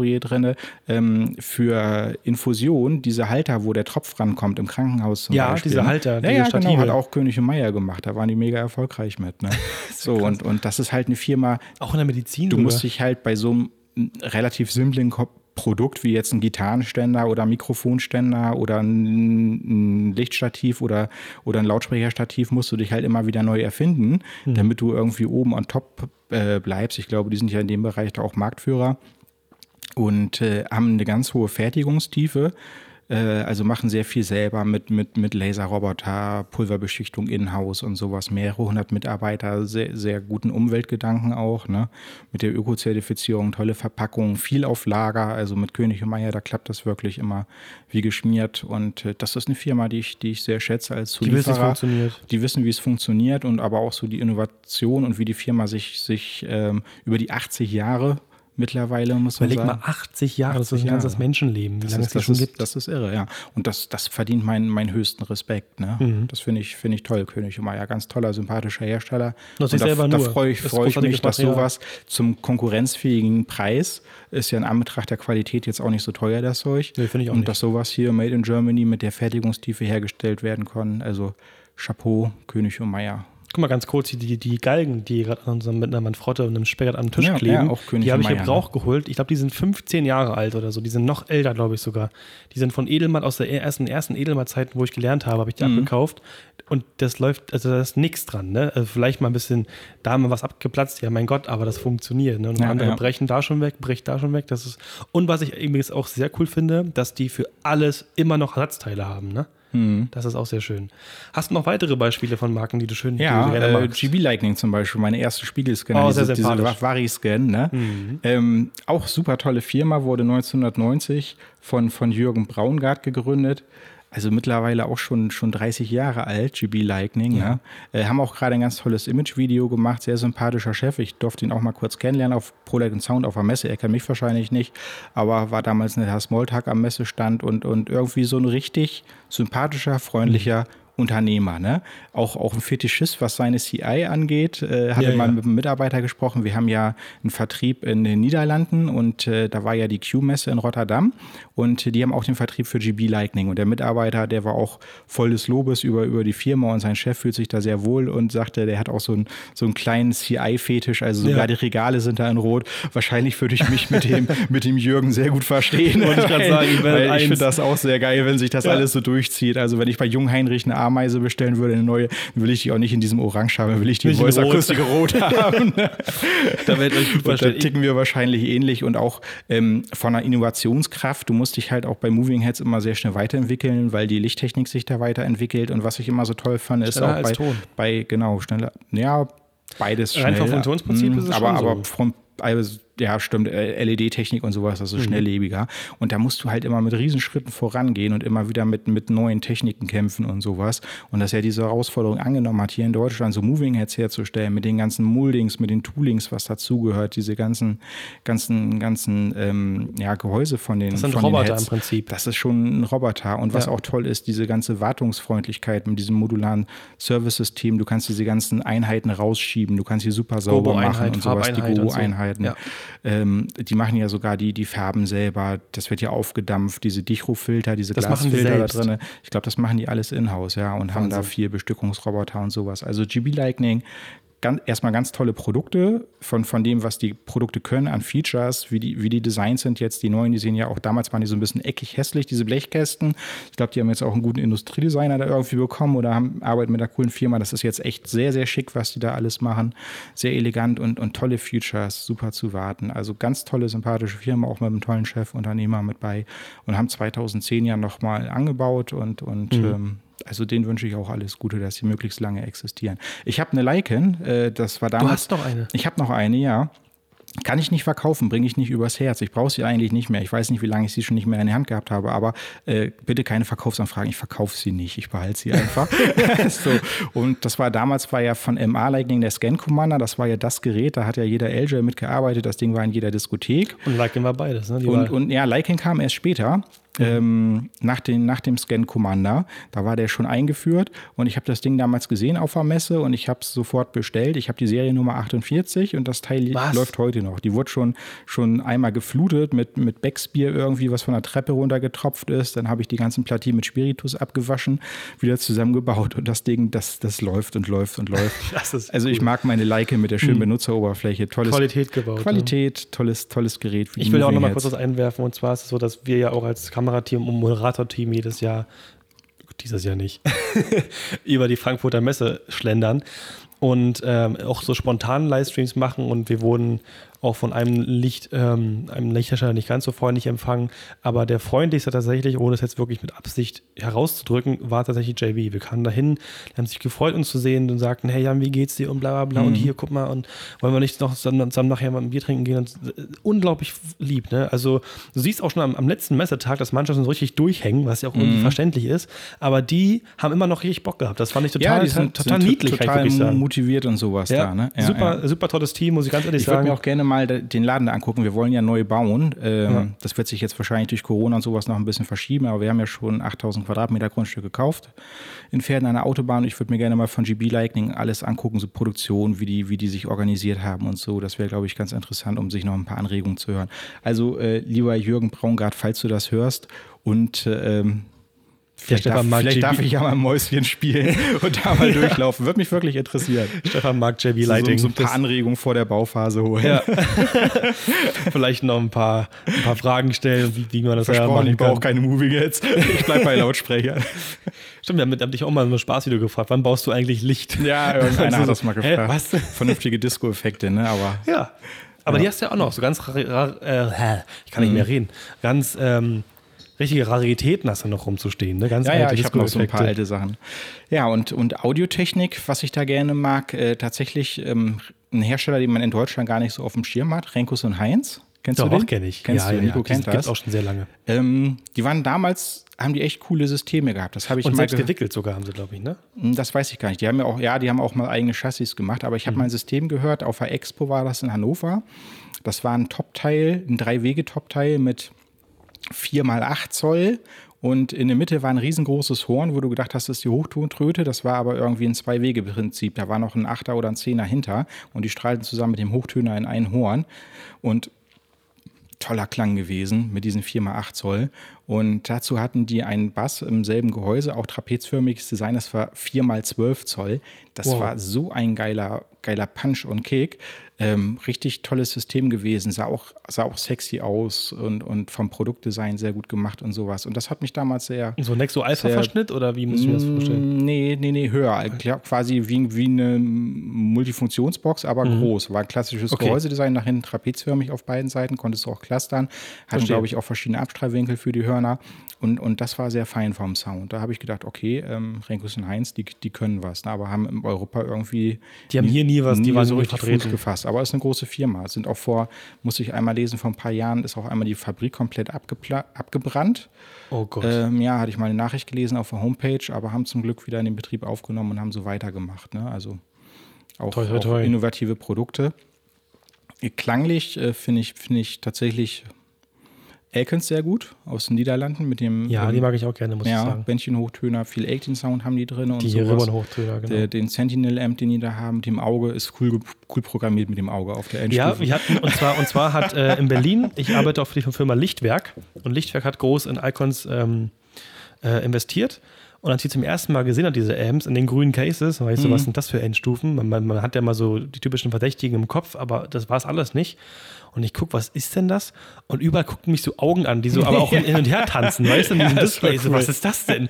Firmenhistorie drin, ähm, für Infusion diese Halter, wo der Tropf rankommt im Krankenhaus zum ja, Beispiel. diese Halter, ja, ja, genau, hat auch König und Meier gemacht. Da waren die mega erfolgreich mit. Ne? [laughs] so, und, und das ist halt eine Firma. Auch in der Medizin. Du sogar. musst dich halt bei so einem relativ simplen Produkt wie jetzt ein Gitarrenständer oder ein Mikrofonständer oder ein, ein, Lichtstativ oder, oder ein Lautsprecherstativ musst du dich halt immer wieder neu erfinden, hm. damit du irgendwie oben on top äh, bleibst. Ich glaube, die sind ja in dem Bereich da auch Marktführer und äh, haben eine ganz hohe Fertigungstiefe. Äh, also machen sehr viel selber mit, mit, mit Laserroboter, Pulverbeschichtung in-house und sowas. Mehrere hundert Mitarbeiter, sehr, sehr guten Umweltgedanken auch. Ne? Mit der Öko-Zertifizierung, tolle Verpackungen, viel auf Lager. Also mit König und Meier, da klappt das wirklich immer wie geschmiert. Und äh, das ist eine Firma, die ich, die ich sehr schätze als Zulieferer. Die wissen, wie es funktioniert. Die wissen, wie es funktioniert und aber auch so die Innovation und wie die Firma sich, sich ähm, über die 80 Jahre mittlerweile, muss man Überleg sagen. mal, 80 Jahre, 80 das ist ein ganzes Menschenleben, wie lange es das schon ist, gibt. Das ist irre, ja. Und das, das verdient meinen, meinen höchsten Respekt. Ne? Mhm. Das finde ich, find ich toll, König und Meier. Ganz toller, sympathischer Hersteller. Das und da, da freue ich, freu ich mich, dass sowas zum konkurrenzfähigen Preis ist ja in Anbetracht der Qualität jetzt auch nicht so teuer, das Zeug. Nee, finde ich auch und nicht. dass sowas hier Made in Germany mit der Fertigungstiefe hergestellt werden kann. Also Chapeau, König und Meier. Guck mal ganz kurz, die, die Galgen, die gerade an unserem mit einer Manfrotte und einem Speckert am Tisch ja, kleben, ja, die habe ich Gebrauch ne? geholt. Ich glaube, die sind 15 Jahre alt oder so. Die sind noch älter, glaube ich sogar. Die sind von Edelmann aus der ersten, ersten Edelmann-Zeiten, wo ich gelernt habe, habe ich die mhm. abgekauft. Und das läuft, also da ist nichts dran. Ne? Also vielleicht mal ein bisschen, da haben wir was abgeplatzt, ja mein Gott, aber das funktioniert. Ne? Und ja, andere brechen da schon weg, bricht da schon weg. Das ist, und was ich übrigens auch sehr cool finde, dass die für alles immer noch Ersatzteile haben. Ne? Mhm. Das ist auch sehr schön. Hast du noch weitere Beispiele von Marken, die du schön Ja, die äh, GB Lightning zum Beispiel, meine erste Spiegelscanner, oh, diese, diese Vari-Scan. Ne? Mhm. Ähm, auch super tolle Firma, wurde 1990 von, von Jürgen Braungart gegründet also mittlerweile auch schon, schon 30 Jahre alt, GB Lightning. Ja. Ne? Äh, haben auch gerade ein ganz tolles Image-Video gemacht, sehr sympathischer Chef. Ich durfte ihn auch mal kurz kennenlernen auf ProLight Sound auf der Messe. Er kennt mich wahrscheinlich nicht, aber war damals ein Herr Smalltalk am Messestand und, und irgendwie so ein richtig sympathischer, freundlicher, mhm Unternehmer, ne? Auch, auch ein Fetischist, was seine CI angeht. Äh, hatte ja, mal ja. mit einem Mitarbeiter gesprochen. Wir haben ja einen Vertrieb in den Niederlanden und äh, da war ja die Q-Messe in Rotterdam und die haben auch den Vertrieb für GB Lightning. Und der Mitarbeiter, der war auch voll des Lobes über, über die Firma und sein Chef fühlt sich da sehr wohl und sagte, der hat auch so, ein, so einen kleinen CI-Fetisch, also sogar ja. die Regale sind da in Rot. Wahrscheinlich würde ich mich mit dem, [laughs] mit dem Jürgen sehr gut verstehen. Wollte ich gerade sagen, weil ich finde das auch sehr geil, wenn sich das alles so durchzieht. Also wenn ich bei Jung Heinrich eine Ameise bestellen würde, eine neue, will ich die auch nicht in diesem Orange haben, will ich die Voice Akustik Rot [laughs] haben. da wird euch super Da ticken wir wahrscheinlich ähnlich und auch ähm, von der Innovationskraft. Du musst dich halt auch bei Moving Heads immer sehr schnell weiterentwickeln, weil die Lichttechnik sich da weiterentwickelt. Und was ich immer so toll fand, ist schneller auch bei, bei, genau, schneller, ja, beides schneller. Rein vom Funktionsprinzip ist es aber, schon aber vom also, ja, stimmt, LED-Technik und sowas, ist mhm. schnelllebiger. Und da musst du halt immer mit Riesenschritten vorangehen und immer wieder mit, mit neuen Techniken kämpfen und sowas. Und dass er diese Herausforderung angenommen hat, hier in Deutschland so Moving Heads herzustellen, mit den ganzen Moldings, mit den Toolings, was dazugehört, diese ganzen, ganzen, ganzen ähm, ja, Gehäuse von den Das sind von Roboter Heads, im Prinzip. Das ist schon ein Roboter. Und was ja. auch toll ist, diese ganze Wartungsfreundlichkeit mit diesem modularen Service-System. Du kannst diese ganzen Einheiten rausschieben, du kannst sie super sauber machen und sowas, die Go-Einheiten. Ja. Ähm, die machen ja sogar die, die Farben selber. Das wird ja aufgedampft, diese Dichro-Filter, diese das Glasfilter da drin. Ich glaube, das machen die alles in-house, ja, und Wahnsinn. haben da vier Bestückungsroboter und sowas. Also GB Lightning ganz, erstmal ganz tolle Produkte von, von dem, was die Produkte können an Features, wie die, wie die Designs sind jetzt. Die neuen, die sehen ja auch damals waren die so ein bisschen eckig hässlich, diese Blechkästen. Ich glaube, die haben jetzt auch einen guten Industriedesigner da irgendwie bekommen oder haben, arbeiten mit einer coolen Firma. Das ist jetzt echt sehr, sehr schick, was die da alles machen. Sehr elegant und, und tolle Features, super zu warten. Also ganz tolle, sympathische Firma, auch mit einem tollen Chefunternehmer mit bei und haben 2010 ja nochmal angebaut und, und mhm. ähm, also denen wünsche ich auch alles Gute, dass sie möglichst lange existieren. Ich habe eine Lycan, äh, das war damals. Du hast noch eine? Ich habe noch eine, ja. Kann ich nicht verkaufen, bringe ich nicht übers Herz. Ich brauche sie eigentlich nicht mehr. Ich weiß nicht, wie lange ich sie schon nicht mehr in der Hand gehabt habe, aber äh, bitte keine Verkaufsanfragen. Ich verkaufe sie nicht. Ich behalte sie einfach. [laughs] [laughs] so. Und das war damals war ja von MA Lightning der Scan Commander. Das war ja das Gerät. Da hat ja jeder LJ mitgearbeitet. Das Ding war in jeder Diskothek. Und Lightning war beides. Ne? und, und ja, Lightning kam erst später ähm, nach, den, nach dem Scan Commander. Da war der schon eingeführt und ich habe das Ding damals gesehen auf der Messe und ich habe es sofort bestellt. Ich habe die Seriennummer 48 und das Teil was? läuft heute noch. Die wurde schon, schon einmal geflutet mit, mit Backspear irgendwie, was von der Treppe runtergetropft ist. Dann habe ich die ganzen Platinen mit Spiritus abgewaschen, wieder zusammengebaut und das Ding, das, das läuft und läuft und läuft. [laughs] also cool. ich mag meine Leica mit der schönen hm. Benutzeroberfläche. Tolles, Qualität gebaut. Qualität, ja. tolles, tolles Gerät. Ich will auch noch mal kurz was einwerfen und zwar ist es so, dass wir ja auch als Kamera Kamerateam und Moderatorteam jedes Jahr, dieses Jahr nicht, [laughs] über die Frankfurter Messe schlendern und ähm, auch so spontan Livestreams machen und wir wurden auch von einem Licht, ähm, einem Lichthersteller nicht ganz so freundlich empfangen. Aber der freundlichste tatsächlich, ohne es jetzt wirklich mit Absicht herauszudrücken, war tatsächlich JB. Wir kamen dahin, die haben sich gefreut, uns zu sehen und sagten, hey Jan, wie geht's dir und bla bla bla mhm. und hier, guck mal und wollen wir nicht noch zusammen, nachher mal ein Bier trinken gehen und äh, unglaublich lieb, ne? Also du siehst auch schon am, am letzten Messetag, dass Mannschaften so richtig durchhängen, was ja auch irgendwie mhm. verständlich ist, aber die haben immer noch richtig Bock gehabt. Das fand ich total, ja, die sind, total sind niedlich, total motiviert und sowas ja, da, ne? Ja, super, super tolles Team, muss ich ganz ehrlich ich sagen. Ich würde mir auch gerne mal den Laden da angucken. Wir wollen ja neu bauen. Ähm, das wird sich jetzt wahrscheinlich durch Corona und sowas noch ein bisschen verschieben, aber wir haben ja schon 8000 Quadratmeter Grundstück gekauft in Pferden an der Autobahn. Ich würde mir gerne mal von GB Lightning alles angucken, so Produktion, wie die, wie die sich organisiert haben und so. Das wäre, glaube ich, ganz interessant, um sich noch ein paar Anregungen zu hören. Also, äh, lieber Jürgen Braungart, falls du das hörst und ähm, Vielleicht, darf, vielleicht darf, ich ja mal Mäuschen spielen [laughs] und da mal durchlaufen. Würde mich wirklich interessieren. Stefan mag JB Lighting. So, so ein paar Anregungen vor der Bauphase holen. Ja. [laughs] vielleicht noch ein paar, ein paar Fragen stellen, wie, man das ja machen ich brauche keine Moving jetzt. Ich bleibe bei Lautsprechern. Stimmt, wir haben dich auch mal so ein Spaßvideo gefragt. Wann baust du eigentlich Licht? Ja, irgendeiner hat [laughs] das mal gefragt. Hä, was? Vernünftige Disco-Effekte, ne? Aber ja. Aber ja. die hast du ja auch noch, so ganz, äh, ich kann nicht mhm. mehr reden, ganz ähm, richtige Raritäten hast du noch rumzustehen. Ne? Ganz ja, ja, ich habe noch so ein paar alte Sachen. Ja, und, und Audiotechnik, was ich da gerne mag, äh, tatsächlich ähm, ein Hersteller, den man in Deutschland gar nicht so auf dem Schirm hat, Renkus und Heinz. Kennst Doch, du den? kenne ich. Kennst ja, du den? Ja, Nico kennt das. Auch schon sehr lange. Ähm, die waren damals, haben die echt coole Systeme gehabt. Das habe ich Und selbst entwickelt sogar haben sie, glaube ich, ne? Hm, das weiß ich gar nicht. Die haben ja auch, ja, die haben auch mal eigene Chassis gemacht, aber ich habe mhm. mal ein System gehört, auf der Expo war das in Hannover. Das war ein Top-Teil, ein Drei-Wege-Top-Teil mit 4 mal 8 Zoll und in der Mitte war ein riesengroßes Horn, wo du gedacht hast, das ist die Hochtontröte. Das war aber irgendwie ein Zwei-Wege-Prinzip. Da war noch ein Achter oder ein Zehner hinter und die strahlten zusammen mit dem Hochtöner in ein Horn. Und toller Klang gewesen mit diesen 4x8 Zoll. Und dazu hatten die einen Bass im selben Gehäuse, auch trapezförmiges Design, das war 4x12 Zoll. Das wow. war so ein geiler, geiler Punch und Kick. Ähm, richtig tolles System gewesen, sah auch, sah auch sexy aus und, und vom Produktdesign sehr gut gemacht und sowas. Und das hat mich damals sehr. So Nexo Alpha-Verschnitt oder wie muss ich mir das vorstellen? Mm, nee, nee, nee, höher. Okay. Quasi wie, wie eine Multifunktionsbox, aber mhm. groß. War ein klassisches okay. Gehäusedesign, nach hinten trapezförmig auf beiden Seiten, konntest du auch clustern. Hatten, glaube ich, auch verschiedene Abstrahlwinkel für die Hörner. Und, und das war sehr fein vom Sound. Da habe ich gedacht, okay, ähm, Renkus und Heinz, die, die können was, ne? aber haben in Europa irgendwie. Die haben hier nie was, nie die waren so richtig Fuß gefasst. Aber es ist eine große Firma. Sind auch vor, muss ich einmal lesen, vor ein paar Jahren ist auch einmal die Fabrik komplett abgebrannt. Oh Gott. Ähm, ja, hatte ich mal eine Nachricht gelesen auf der Homepage, aber haben zum Glück wieder in den Betrieb aufgenommen und haben so weitergemacht. Ne? Also auch, toi, toi, toi. auch innovative Produkte. Klanglich äh, finde ich, find ich tatsächlich Elkens sehr gut aus den Niederlanden mit dem. Ja, ähm, die mag ich auch gerne, muss ja, ich sagen. Bändchen-Hochtöner, viel Elkin-Sound haben die drin. Und die Ribbon-Hochtöner, genau. Der, den Sentinel-Amp, den die da haben, mit dem Auge, ist cool, cool programmiert mit dem Auge auf der Endstufe. Ja, wir hatten, und zwar, und zwar hat äh, in Berlin, ich arbeite auch für die Firma Lichtwerk und Lichtwerk hat groß in Icons ähm, äh, investiert. Und als ich zum ersten Mal gesehen habe, diese Amps in den grünen Cases, weißt du, mhm. was sind das für Endstufen? Man, man, man, hat ja mal so die typischen Verdächtigen im Kopf, aber das war es alles nicht. Und ich gucke, was ist denn das? Und überall gucken mich so Augen an, die so aber auch [laughs] hin und her tanzen, weißt du, in diesem [laughs] ja, Display. So, was ist das denn?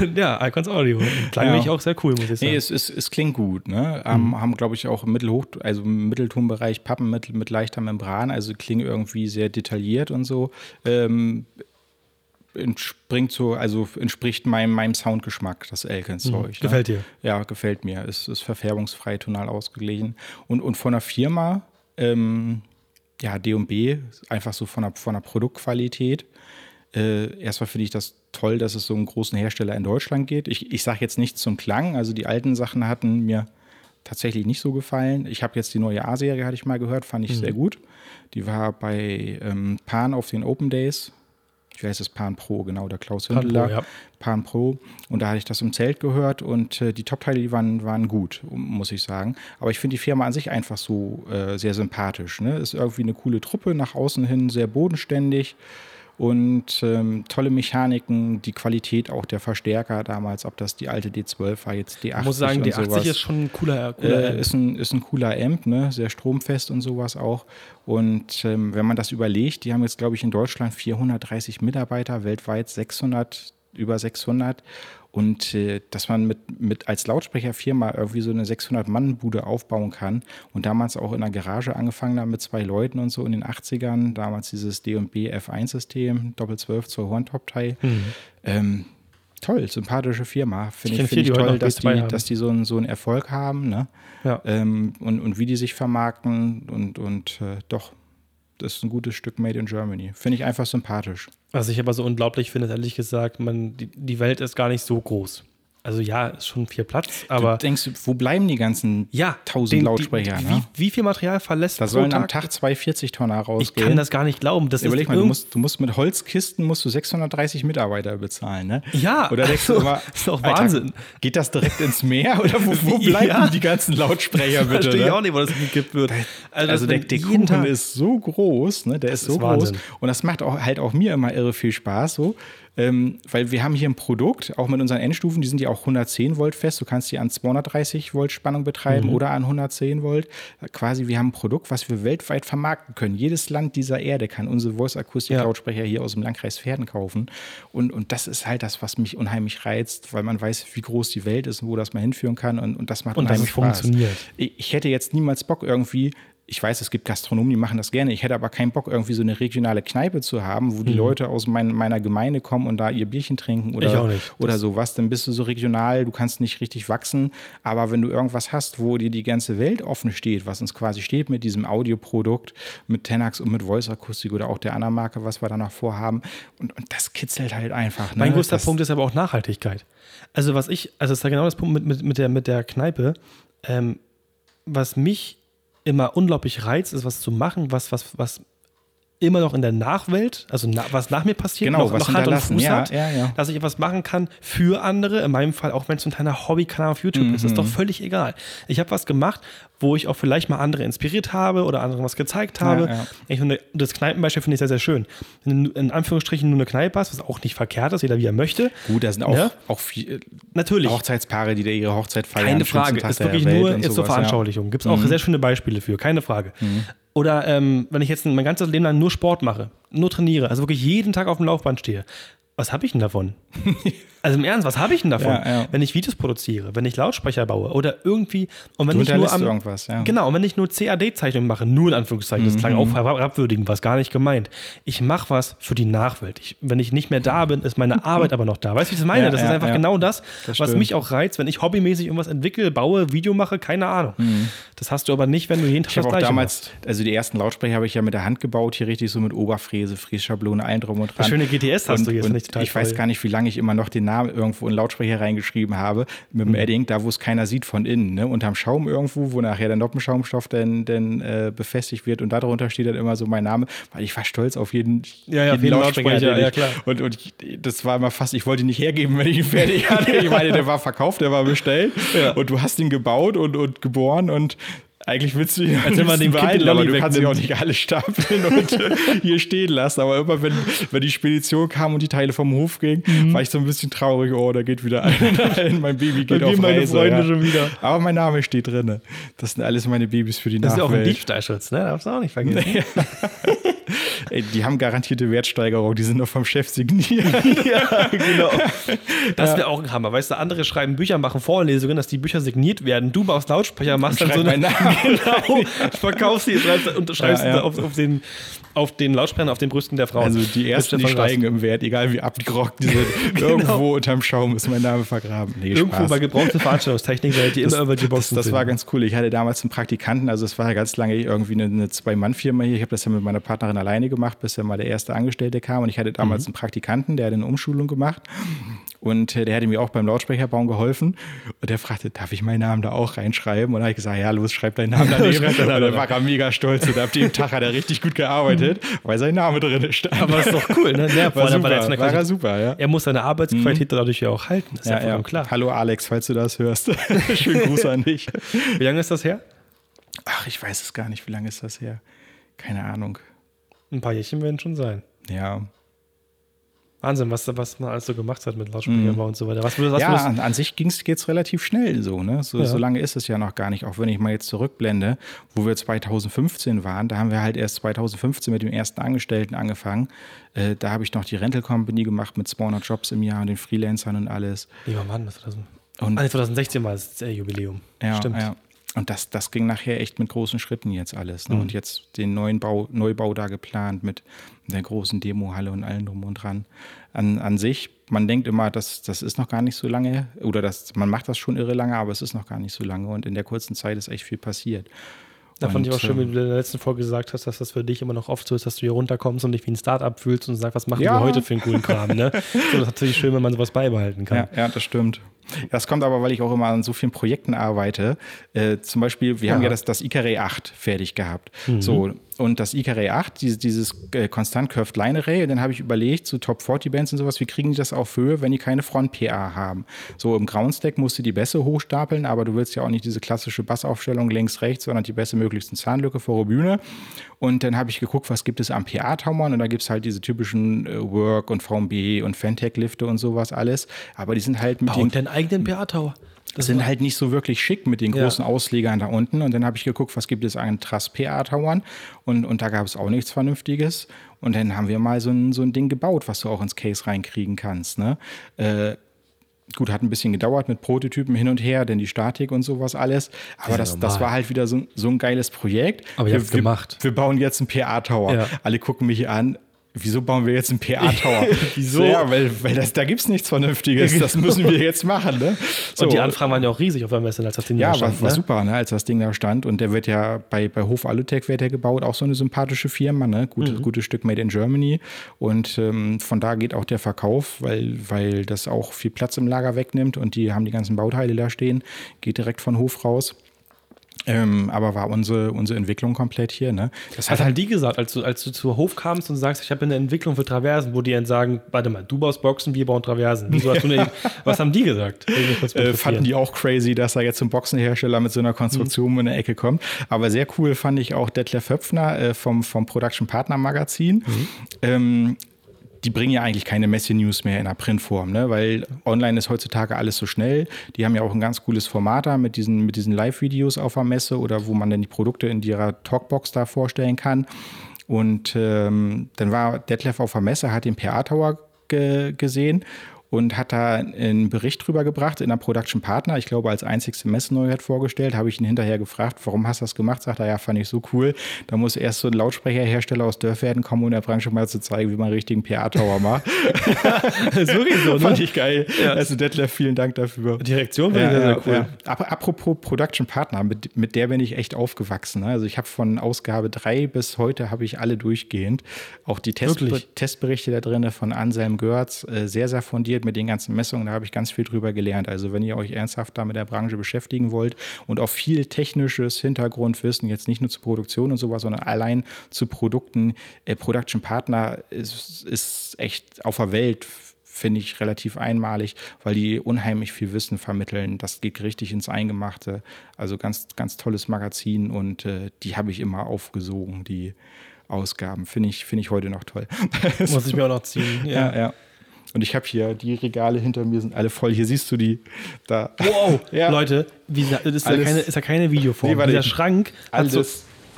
Und, ja, Icons Audio. Klang ja. mich auch sehr cool, muss ich sagen. Nee, es, es, es klingt gut. Ne? Mhm. haben, glaube ich, auch im Mittelhoch, also im Mitteltonbereich Pappen mit, mit leichter Membran, also klingen irgendwie sehr detailliert und so. Ähm, entspringt so, also entspricht meinem, meinem Soundgeschmack, das Elkins-Zeug. Mhm. Ne? Gefällt dir? Ja, gefällt mir. Es ist verfärbungsfrei, tonal ausgeglichen. Und, und von der Firma, ähm, ja, D&B, einfach so von der, von der Produktqualität. Äh, erstmal finde ich das toll, dass es so einen großen Hersteller in Deutschland geht. Ich, ich sage jetzt nichts zum Klang, also die alten Sachen hatten mir tatsächlich nicht so gefallen. Ich habe jetzt die neue A-Serie, hatte ich mal gehört, fand ich mhm. sehr gut. Die war bei ähm, Pan auf den Open Days ich weiß es, Pan Pro, genau, der Klaus Hündeler, Pan Pro, ja. Pan Pro. Und da hatte ich das im Zelt gehört und äh, die Top-Teile, die waren, waren gut, muss ich sagen. Aber ich finde die Firma an sich einfach so äh, sehr sympathisch. Ne? Ist irgendwie eine coole Truppe, nach außen hin sehr bodenständig und ähm, tolle Mechaniken, die Qualität auch der Verstärker damals, ob das die alte D12 war, jetzt D80. Ich muss sagen, D80 sowas. ist schon ein cooler, cooler äh, ist, ein, ist ein cooler Amp, ne? sehr stromfest und sowas auch. Und ähm, wenn man das überlegt, die haben jetzt, glaube ich, in Deutschland 430 Mitarbeiter, weltweit 600 über 600 und äh, dass man mit, mit als Lautsprecherfirma irgendwie so eine 600-Mann-Bude aufbauen kann und damals auch in der Garage angefangen haben mit zwei Leuten und so in den 80ern, damals dieses D&B F1-System, Doppel-12 zur Horntop-Teil. Mhm. Ähm, toll, sympathische Firma. Finde ich, ich, find ich toll, dass die, dass die so, einen, so einen Erfolg haben ne? ja. Ähm, und, und wie die sich vermarkten und, und äh, doch das ist ein gutes Stück Made in Germany. Finde ich einfach sympathisch. Was ich aber so unglaublich finde, ist ehrlich gesagt, man, die, die Welt ist gar nicht so groß. Also ja, ist schon viel Platz, aber. Du denkst, wo bleiben die ganzen ja, 1000 den, Lautsprecher? Die, ne? wie, wie, viel Material verlässt Da sollen Tag? am Tag 240 Tonner rausgehen. Ich kann das gar nicht glauben. Das Überleg mal, du musst, du musst mit Holzkisten musst du 630 Mitarbeiter bezahlen, ne? Ja, oder denkst also, du immer, ist doch Wahnsinn. Alter, geht das direkt ins Meer [laughs] oder wo, wo [laughs] bleiben ja. die ganzen Lautsprecher bitte? Verstehe ne? ich auch nicht, wo das gekippt wird. Also, also der, der Kuchen Tag. ist so groß, ne? Der ist so ist groß. Und das macht auch halt auch mir immer irre viel Spaß so. Ähm, weil wir haben hier ein Produkt, auch mit unseren Endstufen, die sind ja auch 110 Volt fest. Du kannst die an 230 Volt Spannung betreiben mhm. oder an 110 Volt. Quasi, wir haben ein Produkt, was wir weltweit vermarkten können. Jedes Land dieser Erde kann unsere Voice-Akustik-Lautsprecher ja. hier aus dem Landkreis Pferden kaufen. Und, und das ist halt das, was mich unheimlich reizt, weil man weiß, wie groß die Welt ist und wo das mal hinführen kann. Und, und das macht und unheimlich das funktioniert. Ich hätte jetzt niemals Bock, irgendwie ich weiß, es gibt Gastronomen, die machen das gerne. Ich hätte aber keinen Bock, irgendwie so eine regionale Kneipe zu haben, wo die mhm. Leute aus mein, meiner Gemeinde kommen und da ihr Bierchen trinken oder, oder sowas. Dann bist du so regional, du kannst nicht richtig wachsen. Aber wenn du irgendwas hast, wo dir die ganze Welt offen steht, was uns quasi steht mit diesem Audioprodukt, mit Tenax und mit Voice Akustik oder auch der anderen Marke, was wir da noch vorhaben, und, und das kitzelt halt einfach. Ne? Mein größter das, Punkt ist aber auch Nachhaltigkeit. Also was ich, also das ist ja genau das Punkt mit, mit, mit, der, mit der Kneipe, ähm, was mich immer unglaublich reizt, ist was zu machen, was, was, was immer noch in der Nachwelt, also na, was nach mir passiert, genau, noch, was noch Hand und Fuß ja, hat, ja, ja. dass ich etwas machen kann für andere. In meinem Fall, auch wenn es ein kleiner Hobbykanal auf YouTube mhm. ist, ist doch völlig egal. Ich habe was gemacht, wo ich auch vielleicht mal andere inspiriert habe oder anderen was gezeigt habe. Ich finde, das Kneipenbeispiel finde ich sehr, sehr schön. Wenn du in Anführungsstrichen nur eine Kneipe hast, was auch nicht verkehrt ist, jeder wie er möchte. Gut, da sind auch, auch viel, Natürlich. Hochzeitspaare, die da ihre Hochzeit feiern. Keine Frage, ist wirklich nur jetzt sowas, zur Veranschaulichung. Gibt es auch mhm. sehr schöne Beispiele für, keine Frage. Mhm. Oder ähm, wenn ich jetzt mein ganzes Leben lang nur Sport mache, nur trainiere, also wirklich jeden Tag auf dem Laufband stehe, was habe ich denn davon? [laughs] Also im Ernst, was habe ich denn davon, ja, ja. wenn ich Videos produziere, wenn ich Lautsprecher baue oder irgendwie und wenn du ich nur am, irgendwas, ja. genau, und wenn ich nur CAD-Zeichnungen mache, nur in Anführungszeichen, das klang mhm. auch herabwürdigend, was gar nicht gemeint. Ich mache was für die Nachwelt. Ich, wenn ich nicht mehr da bin, ist meine Arbeit aber noch da. Weißt du, wie ich das meine? das ist einfach genau das, das was mich auch reizt, wenn ich hobbymäßig irgendwas entwickle, baue, Video mache, keine Ahnung. Mhm. Das hast du aber nicht, wenn du jeden Tag ich das auch damals, machst. also die ersten Lautsprecher habe ich ja mit der Hand gebaut, hier richtig so mit Oberfräse, Frässchablone, drum und dran. Schöne GTS hast und, du jetzt nicht total Ich weiß gar nicht, wie lange ich immer noch den Namen irgendwo in Lautsprecher reingeschrieben habe, mit dem mhm. Edding, da wo es keiner sieht von innen, ne? unterm Schaum irgendwo, wo nachher der Noppenschaumstoff dann, dann äh, befestigt wird und darunter steht dann immer so mein Name, weil ich war stolz auf jeden, ja, ja, jeden Lautsprecher. Lautsprecher ja, klar. Und, und ich, das war immer fast, ich wollte ihn nicht hergeben, wenn ich ihn fertig hatte. [laughs] Ich meine, der war verkauft, der war bestellt ja. und du hast ihn gebaut und, und geboren und eigentlich willst du ihn Als man den behalten, aber du kannst sie auch nicht alle stapeln und [laughs] hier stehen lassen. Aber immer, wenn, wenn die Spedition kam und die Teile vom Hof gingen, mhm. war ich so ein bisschen traurig. Oh, da geht wieder [laughs] ein, mein Baby geht auf meine Reise. Freunde ja. schon wieder. Aber mein Name steht drin. Das sind alles meine Babys für die das Nachwelt. Das ist ja auch ein Diebstahlschutz, ne? Darfst du auch nicht vergessen. [laughs] Ey, die haben garantierte Wertsteigerung, die sind noch vom Chef signiert. [laughs] ja, genau. Das wäre ja. auch ein Hammer. Weißt du, andere schreiben Bücher, machen Vorlesungen, dass die Bücher signiert werden. Du baust Lautsprecher, machst dann so eine. [laughs] genau. Verkaufst sie und schreibst ja. Auf, auf, den, auf den Lautsprechern auf den Brüsten der Frauen. Also die ersten, die steigen im Wert, egal wie abgerockt die sind. [laughs] genau. Irgendwo unterm Schaum ist mein Name vergraben. Nee, Irgendwo Spaß. bei gebrauchter Veranstaltungstechnik, die das, immer über die Boxen Das, das war ganz cool. Ich hatte damals einen Praktikanten, also es war ja ganz lange irgendwie eine, eine Zwei-Mann-Firma hier. Ich habe das ja mit meiner Partnerin alleine gemacht, bis ja mal der erste Angestellte kam. Und ich hatte damals mhm. einen Praktikanten, der hat eine Umschulung gemacht. Und äh, der hatte mir auch beim Lautsprecherbauen geholfen. Und der fragte, darf ich meinen Namen da auch reinschreiben? Und da habe ich gesagt, ja, los, schreib deinen Namen daneben. und dann war er mega stolz. Und ab dem [laughs] Tag hat er richtig gut gearbeitet, weil sein Name drin stand. Aber ist doch cool, ne? Ja, [laughs] war, super, war, war er super, ja. Er muss seine Arbeitsqualität mhm. dadurch ja auch halten. ist ja, ja, ja. klar. Hallo Alex, falls du das hörst. [laughs] Schönen Gruß an dich. Wie lange ist das her? Ach, ich weiß es gar nicht. Wie lange ist das her? Keine Ahnung. Ein paar Jährchen werden schon sein. Ja. Wahnsinn, was, was man alles so gemacht hat mit Lautsprecherbau mm. und so weiter. Was, was, ja, an, an, sich geht es relativ schnell so, ne? So, ja. so lange ist es ja noch gar nicht. Auch wenn ich mal jetzt zurückblende, wo wir 2015 waren, da haben wir halt erst 2015 mit dem ersten Angestellten angefangen. Äh, da habe ich noch die Rental Company gemacht mit 200 Jobs im Jahr und den Freelancern und alles. Ja, Mann, das war das. Und, ah, 2016 war das äh, Jubiläum. Ja, Stimmt. Ja. Und das, das ging nachher echt mit großen Schritten jetzt alles. Ne? Mhm. Und jetzt den neuen Bau, Neubau da geplant mit der großen Demohalle und allem drum und dran. An, an sich, man denkt immer, das, das ist noch gar nicht so lange oder das, man macht das schon irre lange, aber es ist noch gar nicht so lange. Und in der kurzen Zeit ist echt viel passiert. Da fand ich auch schön, wie du in der letzten Folge gesagt hast, dass das für dich immer noch oft so ist, dass du hier runterkommst und dich wie ein Startup fühlst und sagst, was machen ja. wir heute für einen coolen Kram. Ne? [laughs] so, das ist natürlich schön, wenn man sowas beibehalten kann. Ja, ja das stimmt. Das kommt aber, weil ich auch immer an so vielen Projekten arbeite. Äh, zum Beispiel, wir ja. haben ja das, das Icare 8 fertig gehabt. Mhm. So, und das Icare 8, dieses, dieses äh, konstant curved Line Array, und dann habe ich überlegt, so Top 40 Bands und sowas, wie kriegen die das auf Höhe, wenn die keine Front PA haben? So im Groundstack musst du die Bässe hochstapeln, aber du willst ja auch nicht diese klassische Bassaufstellung links, rechts, sondern die Bässe möglichst in Zahnlücke vor der Bühne. Und dann habe ich geguckt, was gibt es am PA-Tauern und da gibt es halt diese typischen äh, Work und VMB und Fantech-Lifte und sowas alles. Aber die sind halt mit Baut den eigenen PA-Tower. Das sind halt nicht so wirklich schick mit den großen ja. Auslegern da unten. Und dann habe ich geguckt, was gibt es an Trass-PA-Towern. Und, und da gab es auch nichts Vernünftiges. Und dann haben wir mal so ein, so ein Ding gebaut, was du auch ins Case reinkriegen kannst. Ne? Äh, Gut, hat ein bisschen gedauert mit Prototypen hin und her, denn die Statik und sowas alles. Aber das, das war halt wieder so, so ein geiles Projekt. Aber ihr habt gemacht. Wir bauen jetzt einen PA-Tower. Ja. Alle gucken mich an wieso bauen wir jetzt einen PA-Tower? [laughs] wieso? Ja, weil, weil das, da gibt es nichts Vernünftiges. [laughs] Das müssen wir jetzt machen. Ne? So. Und die Anfragen waren ja auch riesig auf der Messe, als das Ding ja, da stand. Ja, war, war ne? super, ne, als das Ding da stand. Und der wird ja bei, bei Hof Alutech wird er gebaut, auch so eine sympathische Firma, ne? Gute, mhm. Gutes Stück Made in Germany. Und ähm, von da geht auch der Verkauf, weil, weil das auch viel Platz im Lager wegnimmt und die haben die ganzen Bauteile da stehen. Geht direkt von Hof raus. Ähm, aber war unsere, unsere Entwicklung komplett hier. Ne? Das hat halt die gesagt, als du, als du zu Hof kamst und sagst, ich habe eine Entwicklung für Traversen, wo die dann sagen, warte mal, du baust Boxen, wir bauen Traversen. Eine, [laughs] was haben die gesagt? Äh, fanden die auch crazy, dass da jetzt ein Boxenhersteller mit so einer Konstruktion mhm. in der Ecke kommt. Aber sehr cool fand ich auch Detlef Höpfner äh, vom, vom Production Partner Magazin. Mhm. Ähm, die bringen ja eigentlich keine Messe-News mehr in der Printform, ne? weil online ist heutzutage alles so schnell. Die haben ja auch ein ganz cooles Format da mit diesen, mit diesen Live-Videos auf der Messe oder wo man dann die Produkte in ihrer Talkbox da vorstellen kann. Und ähm, dann war Detlef auf der Messe, hat den PA-Tower ge gesehen und hat da einen Bericht drüber gebracht in der Production Partner. Ich glaube, als einzigste Messenneuheit vorgestellt. Habe ich ihn hinterher gefragt, warum hast du das gemacht? Sagt er, ja, fand ich so cool. Da muss erst so ein Lautsprecherhersteller aus Dörfwerden kommen, um der Branche mal zu zeigen, wie man einen richtigen PA-Tower macht. [laughs] Sowieso, ne? Fand ich geil. Ja. Also Detlef, vielen Dank dafür. Direktion finde ja, sehr, sehr cool. Ja. Apropos Production Partner, mit, mit der bin ich echt aufgewachsen. Ne? Also ich habe von Ausgabe 3 bis heute habe ich alle durchgehend. Auch die Testber Testberichte da drin von Anselm Görz, äh, sehr, sehr fundiert mit den ganzen Messungen, da habe ich ganz viel drüber gelernt. Also wenn ihr euch ernsthaft da mit der Branche beschäftigen wollt und auch viel technisches Hintergrundwissen, jetzt nicht nur zur Produktion und sowas, sondern allein zu Produkten, äh, Production Partner ist, ist echt auf der Welt finde ich relativ einmalig, weil die unheimlich viel Wissen vermitteln. Das geht richtig ins Eingemachte. Also ganz, ganz tolles Magazin und äh, die habe ich immer aufgesogen, die Ausgaben. Finde ich, find ich heute noch toll. [laughs] Muss ich mir auch noch ziehen. Ja, ja. ja. Und ich habe hier die Regale hinter mir sind alle voll. Hier siehst du die. Da. Wow, [laughs] ja. Leute, wie, das ist, alles, ja keine, ist ja keine Videoform. Nee, Dieser Schrank alles. So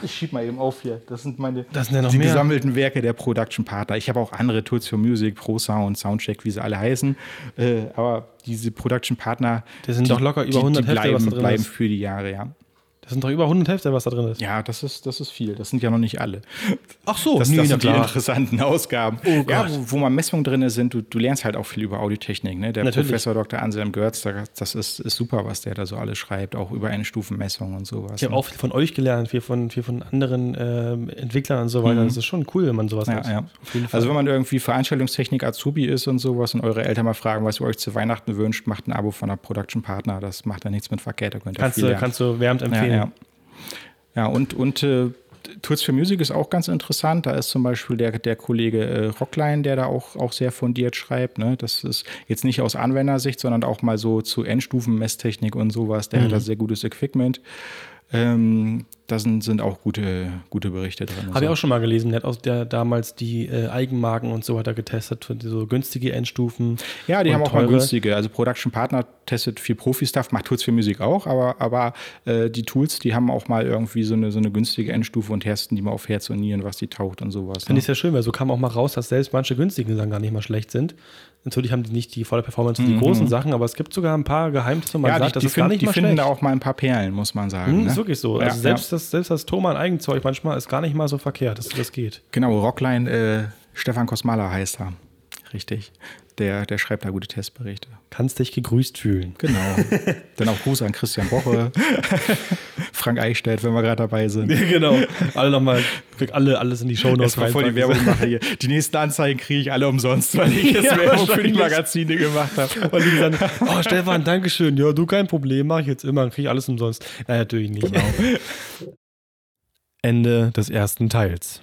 ich schieb mal eben auf hier. Das sind meine das sind ja noch die mehr. gesammelten Werke der Production Partner. Ich habe auch andere Tools für Music, Pro Sound, Soundcheck, wie sie alle heißen. Äh, aber diese Production Partner, das sind die, doch locker über 100 die, die bleiben, Hefte, bleiben für die Jahre, ja. Das sind doch über 100 Hälfte, was da drin ist. Ja, das ist, das ist viel. Das sind ja noch nicht alle. Ach so, das, nee, das sind die interessanten Ausgaben. Oh ja, wo, wo mal Messungen drin sind, du, du lernst halt auch viel über Audiotechnik. Ne? Der Natürlich. Professor Dr. Anselm Görz, das ist, ist super, was der da so alles schreibt, auch über eine Stufenmessung und sowas. Ich habe ne? auch viel von euch gelernt, viel von, viel von anderen äh, Entwicklern und so weiter. Mhm. Das ist schon cool, wenn man sowas ja, ja. Also wenn man irgendwie Veranstaltungstechnik Azubi ist und sowas und eure Eltern mal fragen, was ihr euch zu Weihnachten wünscht, macht ein Abo von einer Production Partner. Das macht dann nichts mit verkehrt. Da kannst, du, kannst du wärmend empfehlen. Ja, ja. Ja, und, und äh, Tools for Music ist auch ganz interessant. Da ist zum Beispiel der, der Kollege äh, Rockline, der da auch, auch sehr fundiert schreibt. Ne? Das ist jetzt nicht aus Anwendersicht, sondern auch mal so zu Endstufen-Messtechnik und sowas. Der mhm. hat da sehr gutes Equipment. Ähm, da sind, sind auch gute, gute Berichte drin. Habe ich auch schon mal gelesen. Der hat auch der, damals die äh, Eigenmarken und so hat er getestet für so günstige Endstufen. Ja, die haben auch teure. mal günstige. Also Production Partner testet viel Profi-Stuff, macht Tools für Musik auch, aber, aber äh, die Tools, die haben auch mal irgendwie so eine, so eine günstige Endstufe und testen die mal auf Herz und Nieren, was die taucht und sowas. Finde ne? ich sehr schön, weil so kam auch mal raus, dass selbst manche günstigen Sachen gar nicht mal schlecht sind. Natürlich haben die nicht die volle Performance für die mhm. großen Sachen, aber es gibt sogar ein paar Geheimnisse, man ja, sagt, die, das die ist nicht die finden schlecht. da auch mal ein paar Perlen, muss man sagen. Mhm, ne? Ist wirklich so. Ja, also selbst, ja. das, selbst das Thomann Eigenzeug manchmal ist gar nicht mal so verkehrt, dass das geht. Genau, Rockline äh, Stefan Kosmala heißt er. Richtig der, der schreibt da gute Testberichte. Kannst dich gegrüßt fühlen. Genau. [laughs] Dann auch Gruß an Christian Boche, [laughs] Frank Eichstädt, wenn wir gerade dabei sind. Ja, genau. Alle nochmal, krieg alle alles in die Shownotes rein. Bevor die Werbung mache hier. Die nächsten Anzeigen kriege ich alle umsonst, weil ich jetzt [laughs] ja, Werbung für die Magazine gemacht habe. Und die dann, oh Stefan, Dankeschön. Ja, du kein Problem, mache ich jetzt immer, kriege ich alles umsonst. Nein, natürlich nicht. Genau. Ende des ersten Teils.